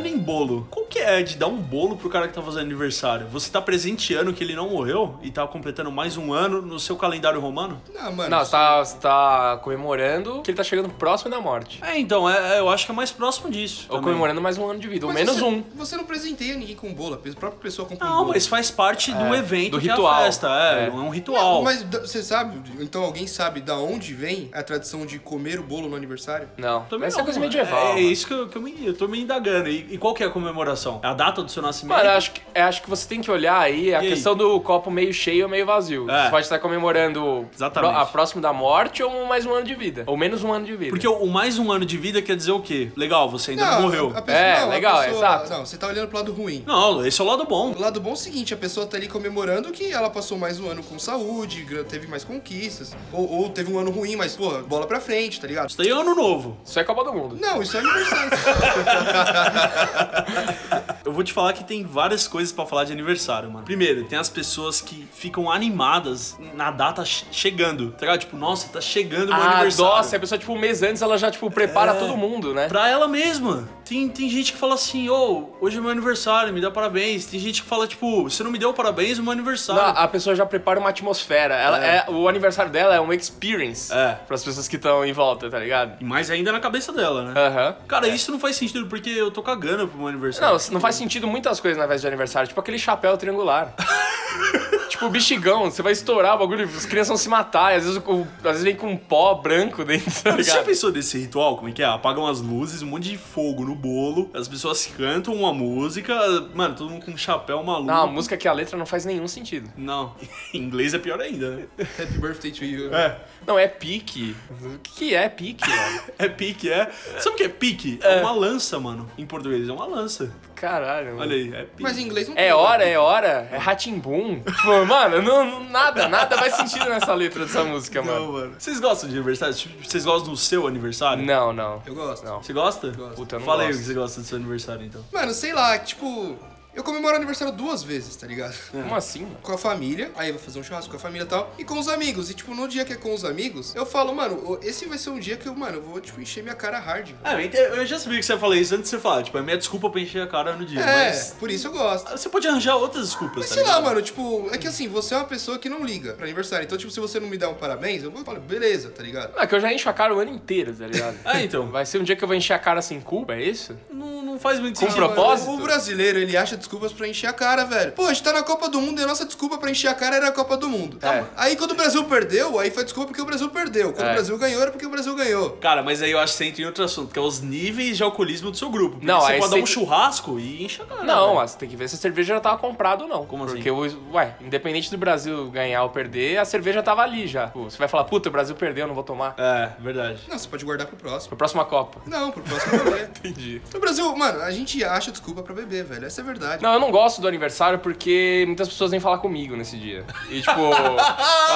Falando em bolo, qual que é de dar um bolo pro cara que tá fazendo aniversário? Você tá presenteando que ele não morreu e tá completando mais um ano no seu calendário romano? Não, mano. Não, você tá, você tá comemorando que ele tá chegando próximo da morte. É, então, é, é, eu acho que é mais próximo disso. Ou também. comemorando mais um ano de vida, ou Mas menos você, um. Você não presenteia ninguém com bolo, a própria pessoa compra um Não, bolo. mas faz parte do É, evento do que ritual. é a festa, é, É. é um ritual. Não, mas você sabe, então alguém sabe da onde vem a tradição de comer o bolo no aniversário? Não, Também essa não, é coisa medieval. É, mano. isso que, eu, que eu, me, eu tô me indagando. E, e qual que é a comemoração? É a data do seu nascimento? Mano, eu acho que, acho que você tem que olhar aí a E aí? questão do copo meio cheio ou meio vazio. É. Você pode estar comemorando Exatamente. a próximo da morte ou mais um ano de vida. Ou menos um ano de vida. Porque o, o mais um ano de vida quer dizer o quê? Legal, você ainda não, morreu. A, a pessoa, É, não, legal, pessoa- exato. Não, você tá olhando pro lado ruim. Não, esse é o lado bom. O lado bom é o seguinte, a pessoa tá ali comemorando que ela passou mais um ano com saúde, teve mais conquistas. Ou, ou teve um ano ruim, mas, pô, bola pra frente, tá ligado? Isso daí é ano novo. Isso é Copa do Mundo. Não, isso é aniversário. Eu vou te falar que tem várias coisas pra falar de aniversário, mano. Primeiro, tem as pessoas que ficam animadas na data che- chegando. Tá ligado? Tipo, nossa, tá chegando o meu Ah, aniversário. nossa, a pessoa, tipo, um mês antes, ela já, tipo, prepara É. todo mundo, né? Pra ela mesma. Tem, tem gente que fala assim, ô, hoje é meu aniversário, me dá parabéns. Tem gente que fala, tipo, você não me deu parabéns no meu aniversário. Não, a pessoa já prepara uma atmosfera. Ela é. o aniversário dela é uma experience É. para as pessoas que estão em volta, tá ligado? E mais ainda na cabeça dela, né? Aham. Cara, isso não faz sentido, porque eu tô cagando pro meu aniversário. Não, não faz sentido muitas coisas na festa de aniversário, tipo aquele chapéu triangular. tipo o bexigão, você vai estourar o bagulho, as crianças vão se matar, e às vezes, o- às vezes vem com um pó branco dentro, tá você já pensou desse ritual? Como é que é? Apagam as luzes, um monte de fogo no bolo, as pessoas cantam uma música, mano, todo mundo com um chapéu maluco. Não, a música que a letra não faz nenhum sentido. Não, em inglês é pior ainda, né? Happy birthday to you. É, Não, é pique. O que é pique, mano? é pique, é. Sabe o que é pique? É, uma lança, mano. Em português, é uma lança. Caralho, mano. Olha aí, é pique. Mas em inglês não tem. É hora, é hora, é ratimbum. Tipo, mano, não, nada, nada faz sentido nessa letra dessa música, mano. Não, mano. Vocês gostam de aniversário? Tipo, Vocês gostam do seu aniversário? Não, não. Eu gosto. Não. Você gosta? Gosto. Puta, eu não Fala aí o gosto. que você gosta do seu aniversário, então. Mano, sei lá, tipo. Eu comemoro aniversário duas vezes, tá ligado? Como assim, mano? Com a família, aí eu vou fazer um churrasco com a família e tal, e com os amigos. E, tipo, no dia que é com os amigos, eu falo, mano, esse vai ser um dia que eu, mano, eu vou, tipo, encher minha cara hard. velho. É, eu ente- eu já sabia que você ia falar isso antes de você falar. Tipo, é minha desculpa pra encher a cara no dia. É, Mas por isso eu gosto. você pode arranjar outras desculpas, Mas tá sei lá, ligado? mano, tipo, é que assim, você é uma pessoa que não liga pra aniversário. Então, tipo, se você não me der um parabéns, eu vou falar, beleza, tá ligado? Ah, que eu já encho a cara o ano inteiro, tá ligado? É, então. Vai ser um dia que eu vou encher a cara sem culpa, é isso? Não, não faz muito Com sentido. propósito? O brasileiro, ele acha desculpas pra encher a cara, velho. Pô, a gente tá na Copa do Mundo e a nossa desculpa pra encher a cara era a Copa do Mundo. É. Aí quando o Brasil perdeu, aí foi desculpa porque o Brasil perdeu. Quando É. o Brasil ganhou, era porque o Brasil ganhou. Cara, mas aí eu acho que você entra em outro assunto, que é os níveis de alcoolismo do seu grupo. Porque Não, você pode dar um tem- churrasco e enche a cara. Não, velho. mas tem que ver se a cerveja já tava comprada ou não. Como assim? Porque, ué, independente do Brasil ganhar ou perder, a cerveja tava ali já. Pô, você vai falar, puta, o Brasil perdeu, não vou tomar. É, verdade. Não, você pode guardar pro próximo. Pra próxima Copa. Não, pro próximo rolê. Entendi. No Brasil, mano, a gente acha desculpa pra beber, velho. Essa é a verdade. Não, eu não gosto do aniversário porque muitas pessoas vêm falar comigo nesse dia. E tipo, eu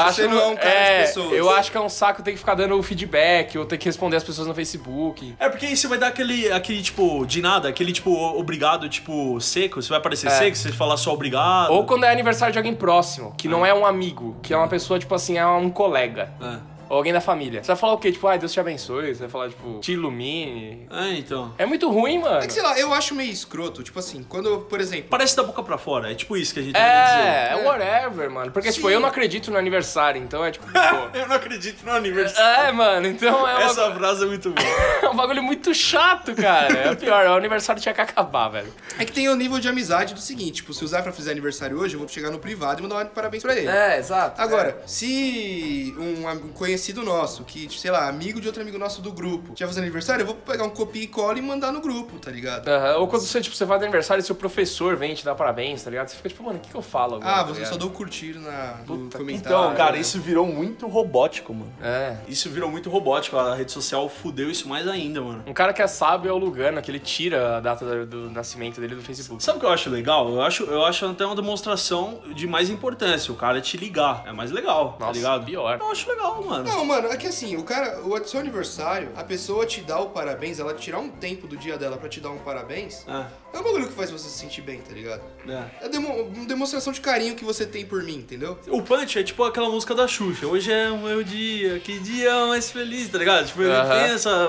acho, Você não é um cara de é, pessoas. Eu acho que é um saco ter que ficar dando feedback ou ter que responder as pessoas no Facebook. É porque aí você vai dar aquele, aquele tipo, de nada, aquele tipo, obrigado, tipo, seco. Você vai parecer É. seco, você falar só obrigado. Ou quando é aniversário de alguém próximo, que não é um amigo, que é uma pessoa, tipo assim, é um colega. É. Ou alguém da família. Você vai falar o quê? Tipo, ai, Deus te abençoe. Você vai falar, tipo, te ilumine. É, então. É muito ruim, mano. É que, sei lá, eu acho meio escroto. Tipo assim, quando, por exemplo... Parece da boca pra fora, é tipo isso que a gente É, é É. whatever, mano. Porque, tipo, Sim. eu não acredito no aniversário, então é tipo, pô. Eu não acredito no aniversário. É, mano, então é, uma- Essa frase é muito boa. é um bagulho muito chato, cara. É pior, o aniversário tinha que acabar, velho. É que tem o nível de amizade do seguinte, tipo, se o Zafra fizer aniversário hoje, eu vou chegar no privado e mandar um parabéns pra ele. É, exato. Agora, se um am- conhecido nosso, que, sei lá, amigo de outro amigo nosso do grupo, já fazer aniversário, eu vou pegar um copia e cola e mandar no grupo, tá ligado? Aham, Ou quando você, tipo, você vai no aniversário e seu professor vem te dar parabéns, tá ligado? Você fica tipo, mano, o que, que eu falo agora? Ah, tá você ligado? só dou curtir na, no Puta, comentário. Então, cara, né? isso virou muito robótico, mano. É. Isso virou muito robótico. A rede social fudeu isso mais ainda, mano. Um cara que é sábio é o Lugano, que ele tira a data do, do nascimento dele do Facebook. Sabe o que eu acho legal? Eu acho, eu acho até uma demonstração de mais importância. O cara te ligar. É mais legal, tá Nossa, ligado? pior. Eu acho legal, mano. Não, mano, é que assim, o cara, o seu aniversário, a pessoa te dá o parabéns, ela tirar um tempo do dia dela pra te dar um parabéns, É, é um bagulho que faz você se sentir bem, tá ligado? é. É demo- uma demonstração de carinho que você tem por mim, entendeu? O Punch é tipo aquela música da Xuxa. Hoje é o meu dia, que dia mais feliz, tá ligado? Tipo, ele Aham. tem essa.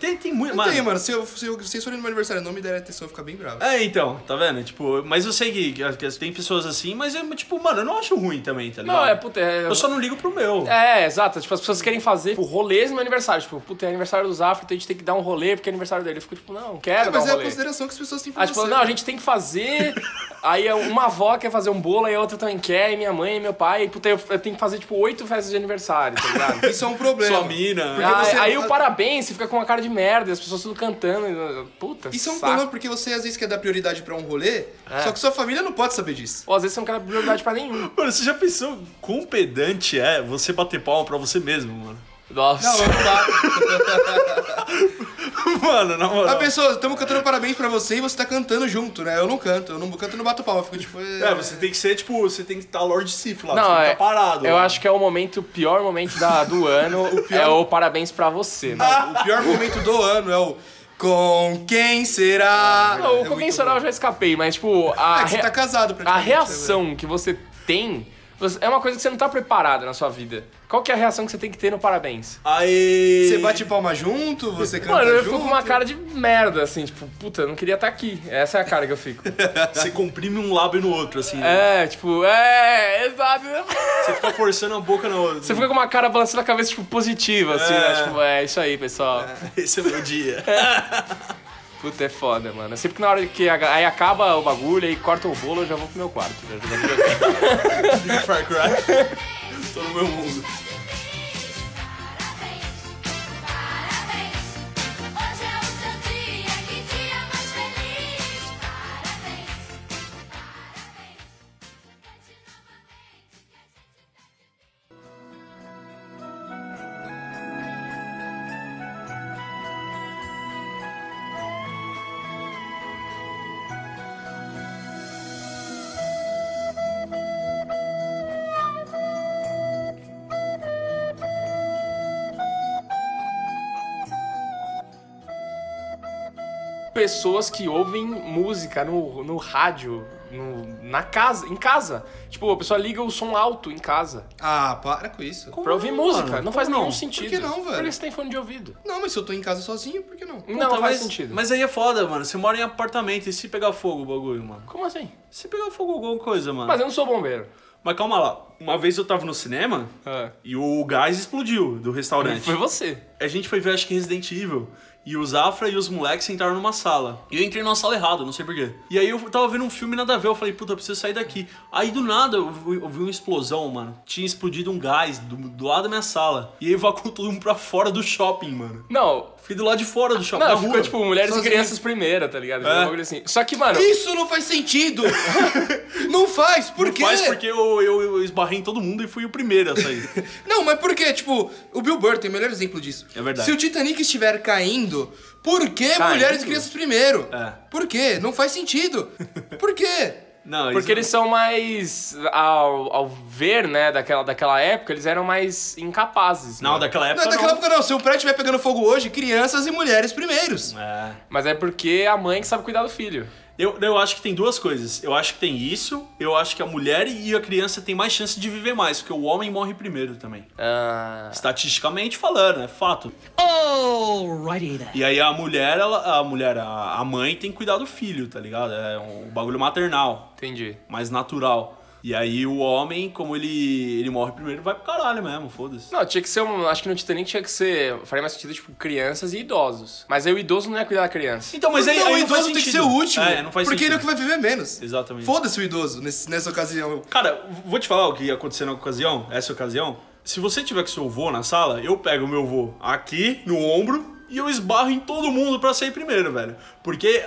Tem, tem muito. Não tem, mano. Se, eu, se, eu, se forem no meu aniversário e não me derem atenção, eu vou ficar bem bravo. É, então, tá vendo? Tipo, mas eu sei que, que tem pessoas assim, mas é tipo, mano, eu não acho ruim também, tá ligado? Não, é, puta, é... Eu só não ligo pro meu. É, exato. Tipo, as pessoas querem fazer tipo, rolês no meu aniversário. Tipo, puta, é aniversário do Zafra, então a gente tem que dar um rolê porque é aniversário dele. Eu fico tipo, não, quero É, dar mas um é a consideração que as pessoas têm por Aí, tipo, você. não, a gente tem que fazer. aí uma avó quer fazer um bolo, aí a outra também quer, e minha mãe e meu pai. E, puta, eu, eu tenho que fazer, tipo, oito festas de aniversário, tá ligado? Isso é um problema. Sua mina. Porque Ah, você- aí o parabéns, você fica com uma cara de merda, e as pessoas tudo cantando. e, Puta, Isso é um saco. problema porque você às vezes quer dar prioridade pra um rolê, É. só que sua família não pode saber disso. Ou às vezes você não quer dar prioridade pra nenhum. Mano, você já pensou quão pedante é você bater palma pra você mesmo, mano? Nossa. Não, não dá. Mano, na moral. A pessoa, estamos cantando parabéns pra você e você tá cantando junto, né? Eu não canto, eu não canto e não bato palma, fico tipo. É, você tem que ser, tipo, você tem que estar Lord Sif lá, Não, você tem que é, estar parado. eu lá. acho que é o momento, o pior momento da, do ano é o parabéns pra você, né? O pior momento do ano é o. Com quem será? Não, É com quem será bom. eu já escapei, mas tipo, a, É que você tá casado a praticamente. reação que você tem é uma coisa que você não tá preparado na sua vida. Qual que é a reação que você tem que ter no parabéns? Aí. Você bate palma junto, você canta Mano, eu junto. fico com uma cara de merda, assim, tipo, puta, eu não queria estar aqui. Essa é a cara que eu fico. Você comprime um lábio no outro, assim. né? É, tipo, é, exato. Você fica forçando a boca na outra. Você fica com uma cara balançando a cabeça, tipo, positiva, assim, É. né? Tipo, é isso aí, pessoal. Esse é meu dia. Puta, é foda, mano. Sempre que na hora que a- aí acaba o bagulho e corta o bolo, eu já vou pro meu quarto. Já de Far Cry. Tô no meu mundo. Pessoas que ouvem música no, no rádio, no- na casa, em casa. Tipo, a pessoa liga o som alto em casa Ah, para com isso. pra ouvir não, música. mano? Não faz Como nenhum não? sentido. Por que não, velho? Porque você tem fone de ouvido. Não, mas se eu tô em casa sozinho, por que não? Não, Puta, faz mas, sentido. Mas aí é foda, mano. Você mora em apartamento e se pegar fogo o bagulho, mano? Como assim? Se pegar fogo alguma coisa, mano. Mas eu não sou bombeiro. Mas calma lá. Uma vez eu tava no cinema e o gás explodiu do restaurante. Foi você. A gente foi ver, acho que Resident Evil. E o Zafra e os moleques entraram numa sala. E eu entrei numa sala errada, não sei porquê. E aí eu tava vendo um filme nada a ver. Eu falei, puta, eu preciso sair daqui. Aí do nada eu vi, eu vi uma explosão, mano. Tinha explodido um gás do, do lado da minha sala. E aí evacuou todo mundo pra fora do shopping, mano. Não. Fui do lado de fora do shopping. Não, na ficou rua. tipo mulheres Sozinho. e crianças primeira, tá ligado? É. Um assim. Só que, mano. Isso não faz sentido! não faz, por Não quê? faz porque eu, eu, eu esbarrei em todo mundo e fui o primeiro a sair. Não, mas por quê? Tipo, o Bill Burr tem o melhor exemplo disso. É verdade. Se o Titanic estiver caindo, por que Caindo? mulheres e crianças primeiro? É. Por quê? Não faz sentido. Por quê? Não, Porque eles são mais. Ao, ao ver, né, daquela, daquela época, eles eram mais incapazes. Não, né? daquela época Não, daquela não. época não. Se o prédio estiver pegando fogo hoje, crianças e mulheres primeiros. É. Mas é porque a mãe que sabe cuidar do filho. Eu, eu acho que tem duas coisas. Eu acho que tem isso, eu acho que a mulher e a criança têm mais chance de viver mais, porque o homem morre primeiro também. Ah. Estatisticamente falando, é fato. Alrighty then. E aí a mulher, ela, a mulher, a, a mãe tem que cuidar do filho, tá ligado? É um bagulho maternal, Entendi. mais natural. E aí o homem, como ele, ele morre primeiro, vai pro caralho mesmo, foda-se. Não, tinha que ser um. Acho que no Titanic tinha que ser. Faria mais sentido, tipo, crianças e idosos. Mas aí o idoso não ia cuidar da criança. Então, mas aí, não, aí o não idoso tem que ser sentido. o último. É, não faz porque ele é o sentido. que vai viver menos. Exatamente. Foda-se o idoso nesse- nessa ocasião. Cara, vou te falar o que ia acontecer na ocasião, essa ocasião. Se você tiver com seu vô na sala, eu pego o meu vô aqui no ombro e eu esbarro em todo mundo pra sair primeiro, velho. Porque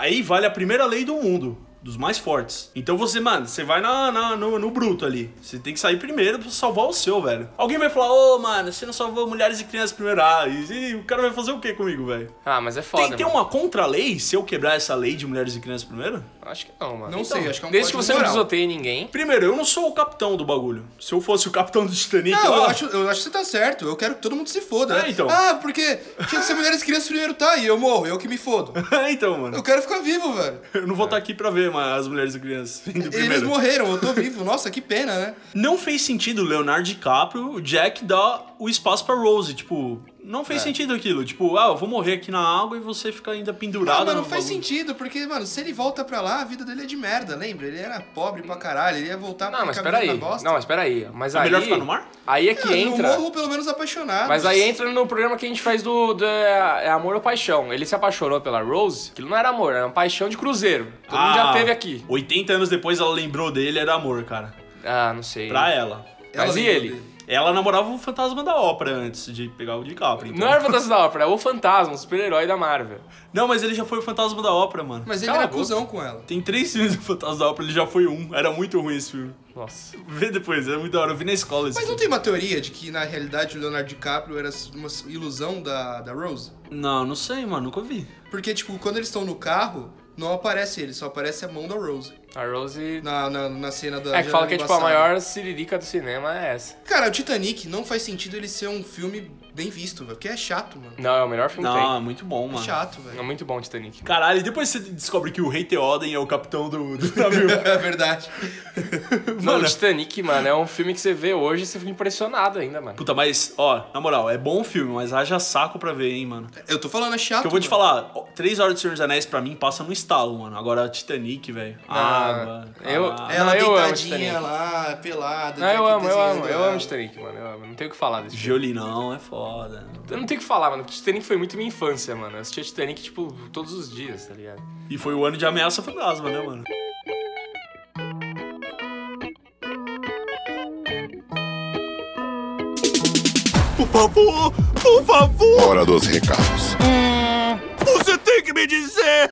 aí vale a primeira lei do mundo. Dos mais fortes. Então você, mano, você vai na, na- no, no bruto ali. Você tem que sair primeiro pra salvar o seu, velho. Alguém vai falar, ô, mano, você não salvou mulheres e crianças primeiro. Ah, e, e o cara vai fazer o quê comigo, velho? Ah, mas é foda. Tem, tem mano. uma contra-lei se eu quebrar essa lei de mulheres e crianças primeiro? Acho que não, mano. Não sei, acho que é um Desde que você não moral. pisoteie ninguém. Primeiro, eu não sou o capitão do bagulho. Se eu fosse o capitão do Titanic, Não, eu acho, eu acho que você tá certo. Eu quero que todo mundo se foda. É, né? então. Ah, porque tinha que ser mulheres e crianças primeiro, tá? E eu morro, eu que me fodo. então, mano. Eu quero ficar vivo, velho. Eu não vou estar aqui pra ver as mulheres e crianças Eles morreram, eu tô vivo. Nossa, que pena, né? Não fez sentido o Leonardo DiCaprio, o Jack, dar o espaço pra Rose. Tipo, não É. fez sentido aquilo. Tipo, ah, eu vou morrer aqui na água e você fica ainda pendurado. Ah, mas não faz bagulho. sentido, porque, mano, se ele volta pra lá, a vida dele é de merda, lembra? Ele era pobre pra caralho, ele ia voltar Não, pra mas na bosta. Não, mas peraí. Mas É aí. melhor ficar no mar? Aí é que Ah, entra. No morro, pelo menos apaixonado. Mas aí entra no programa que a gente faz do, do é, é Amor ou Paixão. Ele se apaixonou pela Rose, aquilo não era amor, era uma paixão de cruzeiro. Todo mundo já Ah, teve aqui. 80 anos depois ela lembrou dele, era amor, cara. Ah, não sei. Pra ela. Ela Mas e ele? dele. Ela namorava o fantasma da ópera antes de pegar o DiCaprio. Então. Não era Fantasma da Ópera, é o Fantasma, o super-herói da Marvel. Não, mas ele já foi o fantasma da ópera, mano. Mas ele Cala era cuzão com ela. Tem três filmes do Fantasma da Ópera, ele já foi um. Era muito ruim esse filme. Nossa. Vê depois, é muito da hora. Eu vi na escola esse Mas não filme. tem uma teoria de que, na realidade, o Leonardo DiCaprio era uma ilusão da, da Rose? Não, não sei, mano, nunca vi. Porque, tipo, quando eles estão no carro, não aparece ele, só aparece a mão da Rose. A Rose. Na, na, na cena da. É que fala que é tipo a maior siririca do cinema é essa. Cara, o Titanic não faz sentido ele ser um filme bem visto, velho. Porque é chato, mano. Não, é o melhor filme que Não, tem. é muito bom, É mano. chato, É velho. muito bom o Titanic. Caralho, e depois você descobre que o Rei Theoden é o capitão do, do navio. É verdade. Mano, o Titanic, mano, é um filme que você vê hoje e você fica impressionado ainda, mano. Puta, mas, ó, na moral, é bom o filme, mas haja saco pra ver, hein, mano. Eu tô falando, é chato. Porque eu vou te mano. falar, ó, três horas de Senhor dos Anéis pra mim passa no estalo, mano. Agora Titanic, velho. Água. eu- caralho. Ela Não, eu amo deitadinha Titanic. lá, pelada. Não, eu amo, eu amo, eu amo Titanic, mano. Eu amo. Não tenho o que falar desse filme. Violinão é foda. Eu não tenho o que falar, mano. Titanic foi muito minha infância, mano. Eu assistia Titanic, tipo, todos os dias, tá ligado? E foi o ano de ameaça fantasma, né, mano? Por favor, por favor, Hora dos recados. você tem que me dizer.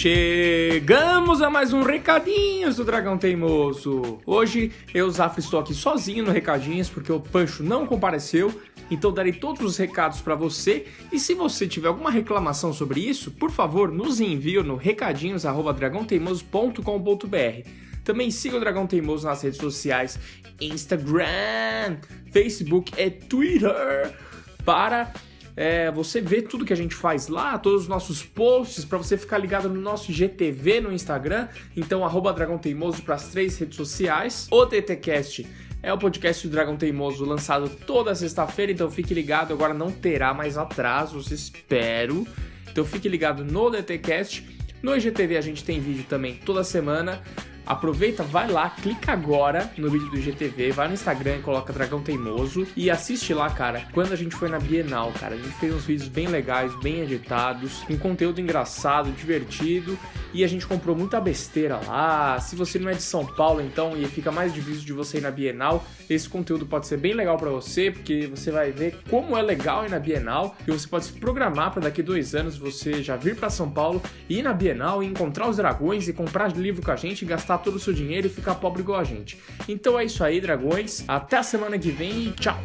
Chegamos a mais um Recadinhos do Dragão Teimoso. Hoje eu, Zafra, estou aqui sozinho no Recadinhos porque o Pancho não compareceu. Então darei todos os recados para você. E se você tiver alguma reclamação sobre isso, por favor, nos envie no recadinhos@dragãoteimoso.com.br. Também siga o Dragão Teimoso nas redes sociais, Instagram, Facebook e Twitter, para é, você ver tudo que a gente faz lá, todos os nossos posts, para você ficar ligado no nosso GTV no Instagram. Então, arroba Dragão Teimoso para as três redes sociais. O DTCast é o podcast do Dragão Teimoso lançado toda sexta-feira, então fique ligado, agora não terá mais atrasos, espero. Então fique ligado no DTCast. No IGTV a gente tem vídeo também toda semana. Aproveita, vai lá, clica agora no vídeo do IGTV, vai no Instagram e coloca Dragão Teimoso e assiste lá, cara. Quando a gente foi na Bienal, cara, a gente fez uns vídeos bem legais, bem editados, com conteúdo engraçado, divertido e a gente comprou muita besteira lá. Se você não é de São Paulo, então, e fica mais difícil de você ir na Bienal, esse conteúdo pode ser bem legal pra você, porque você vai ver como é legal ir na Bienal e você pode se programar para daqui dois anos você já vir pra São Paulo, ir na Bienal e encontrar os dragões e comprar livro com a gente, gastar todo o seu dinheiro e ficar pobre igual a gente. Então é isso aí, dragões. Até a semana que vem e tchau!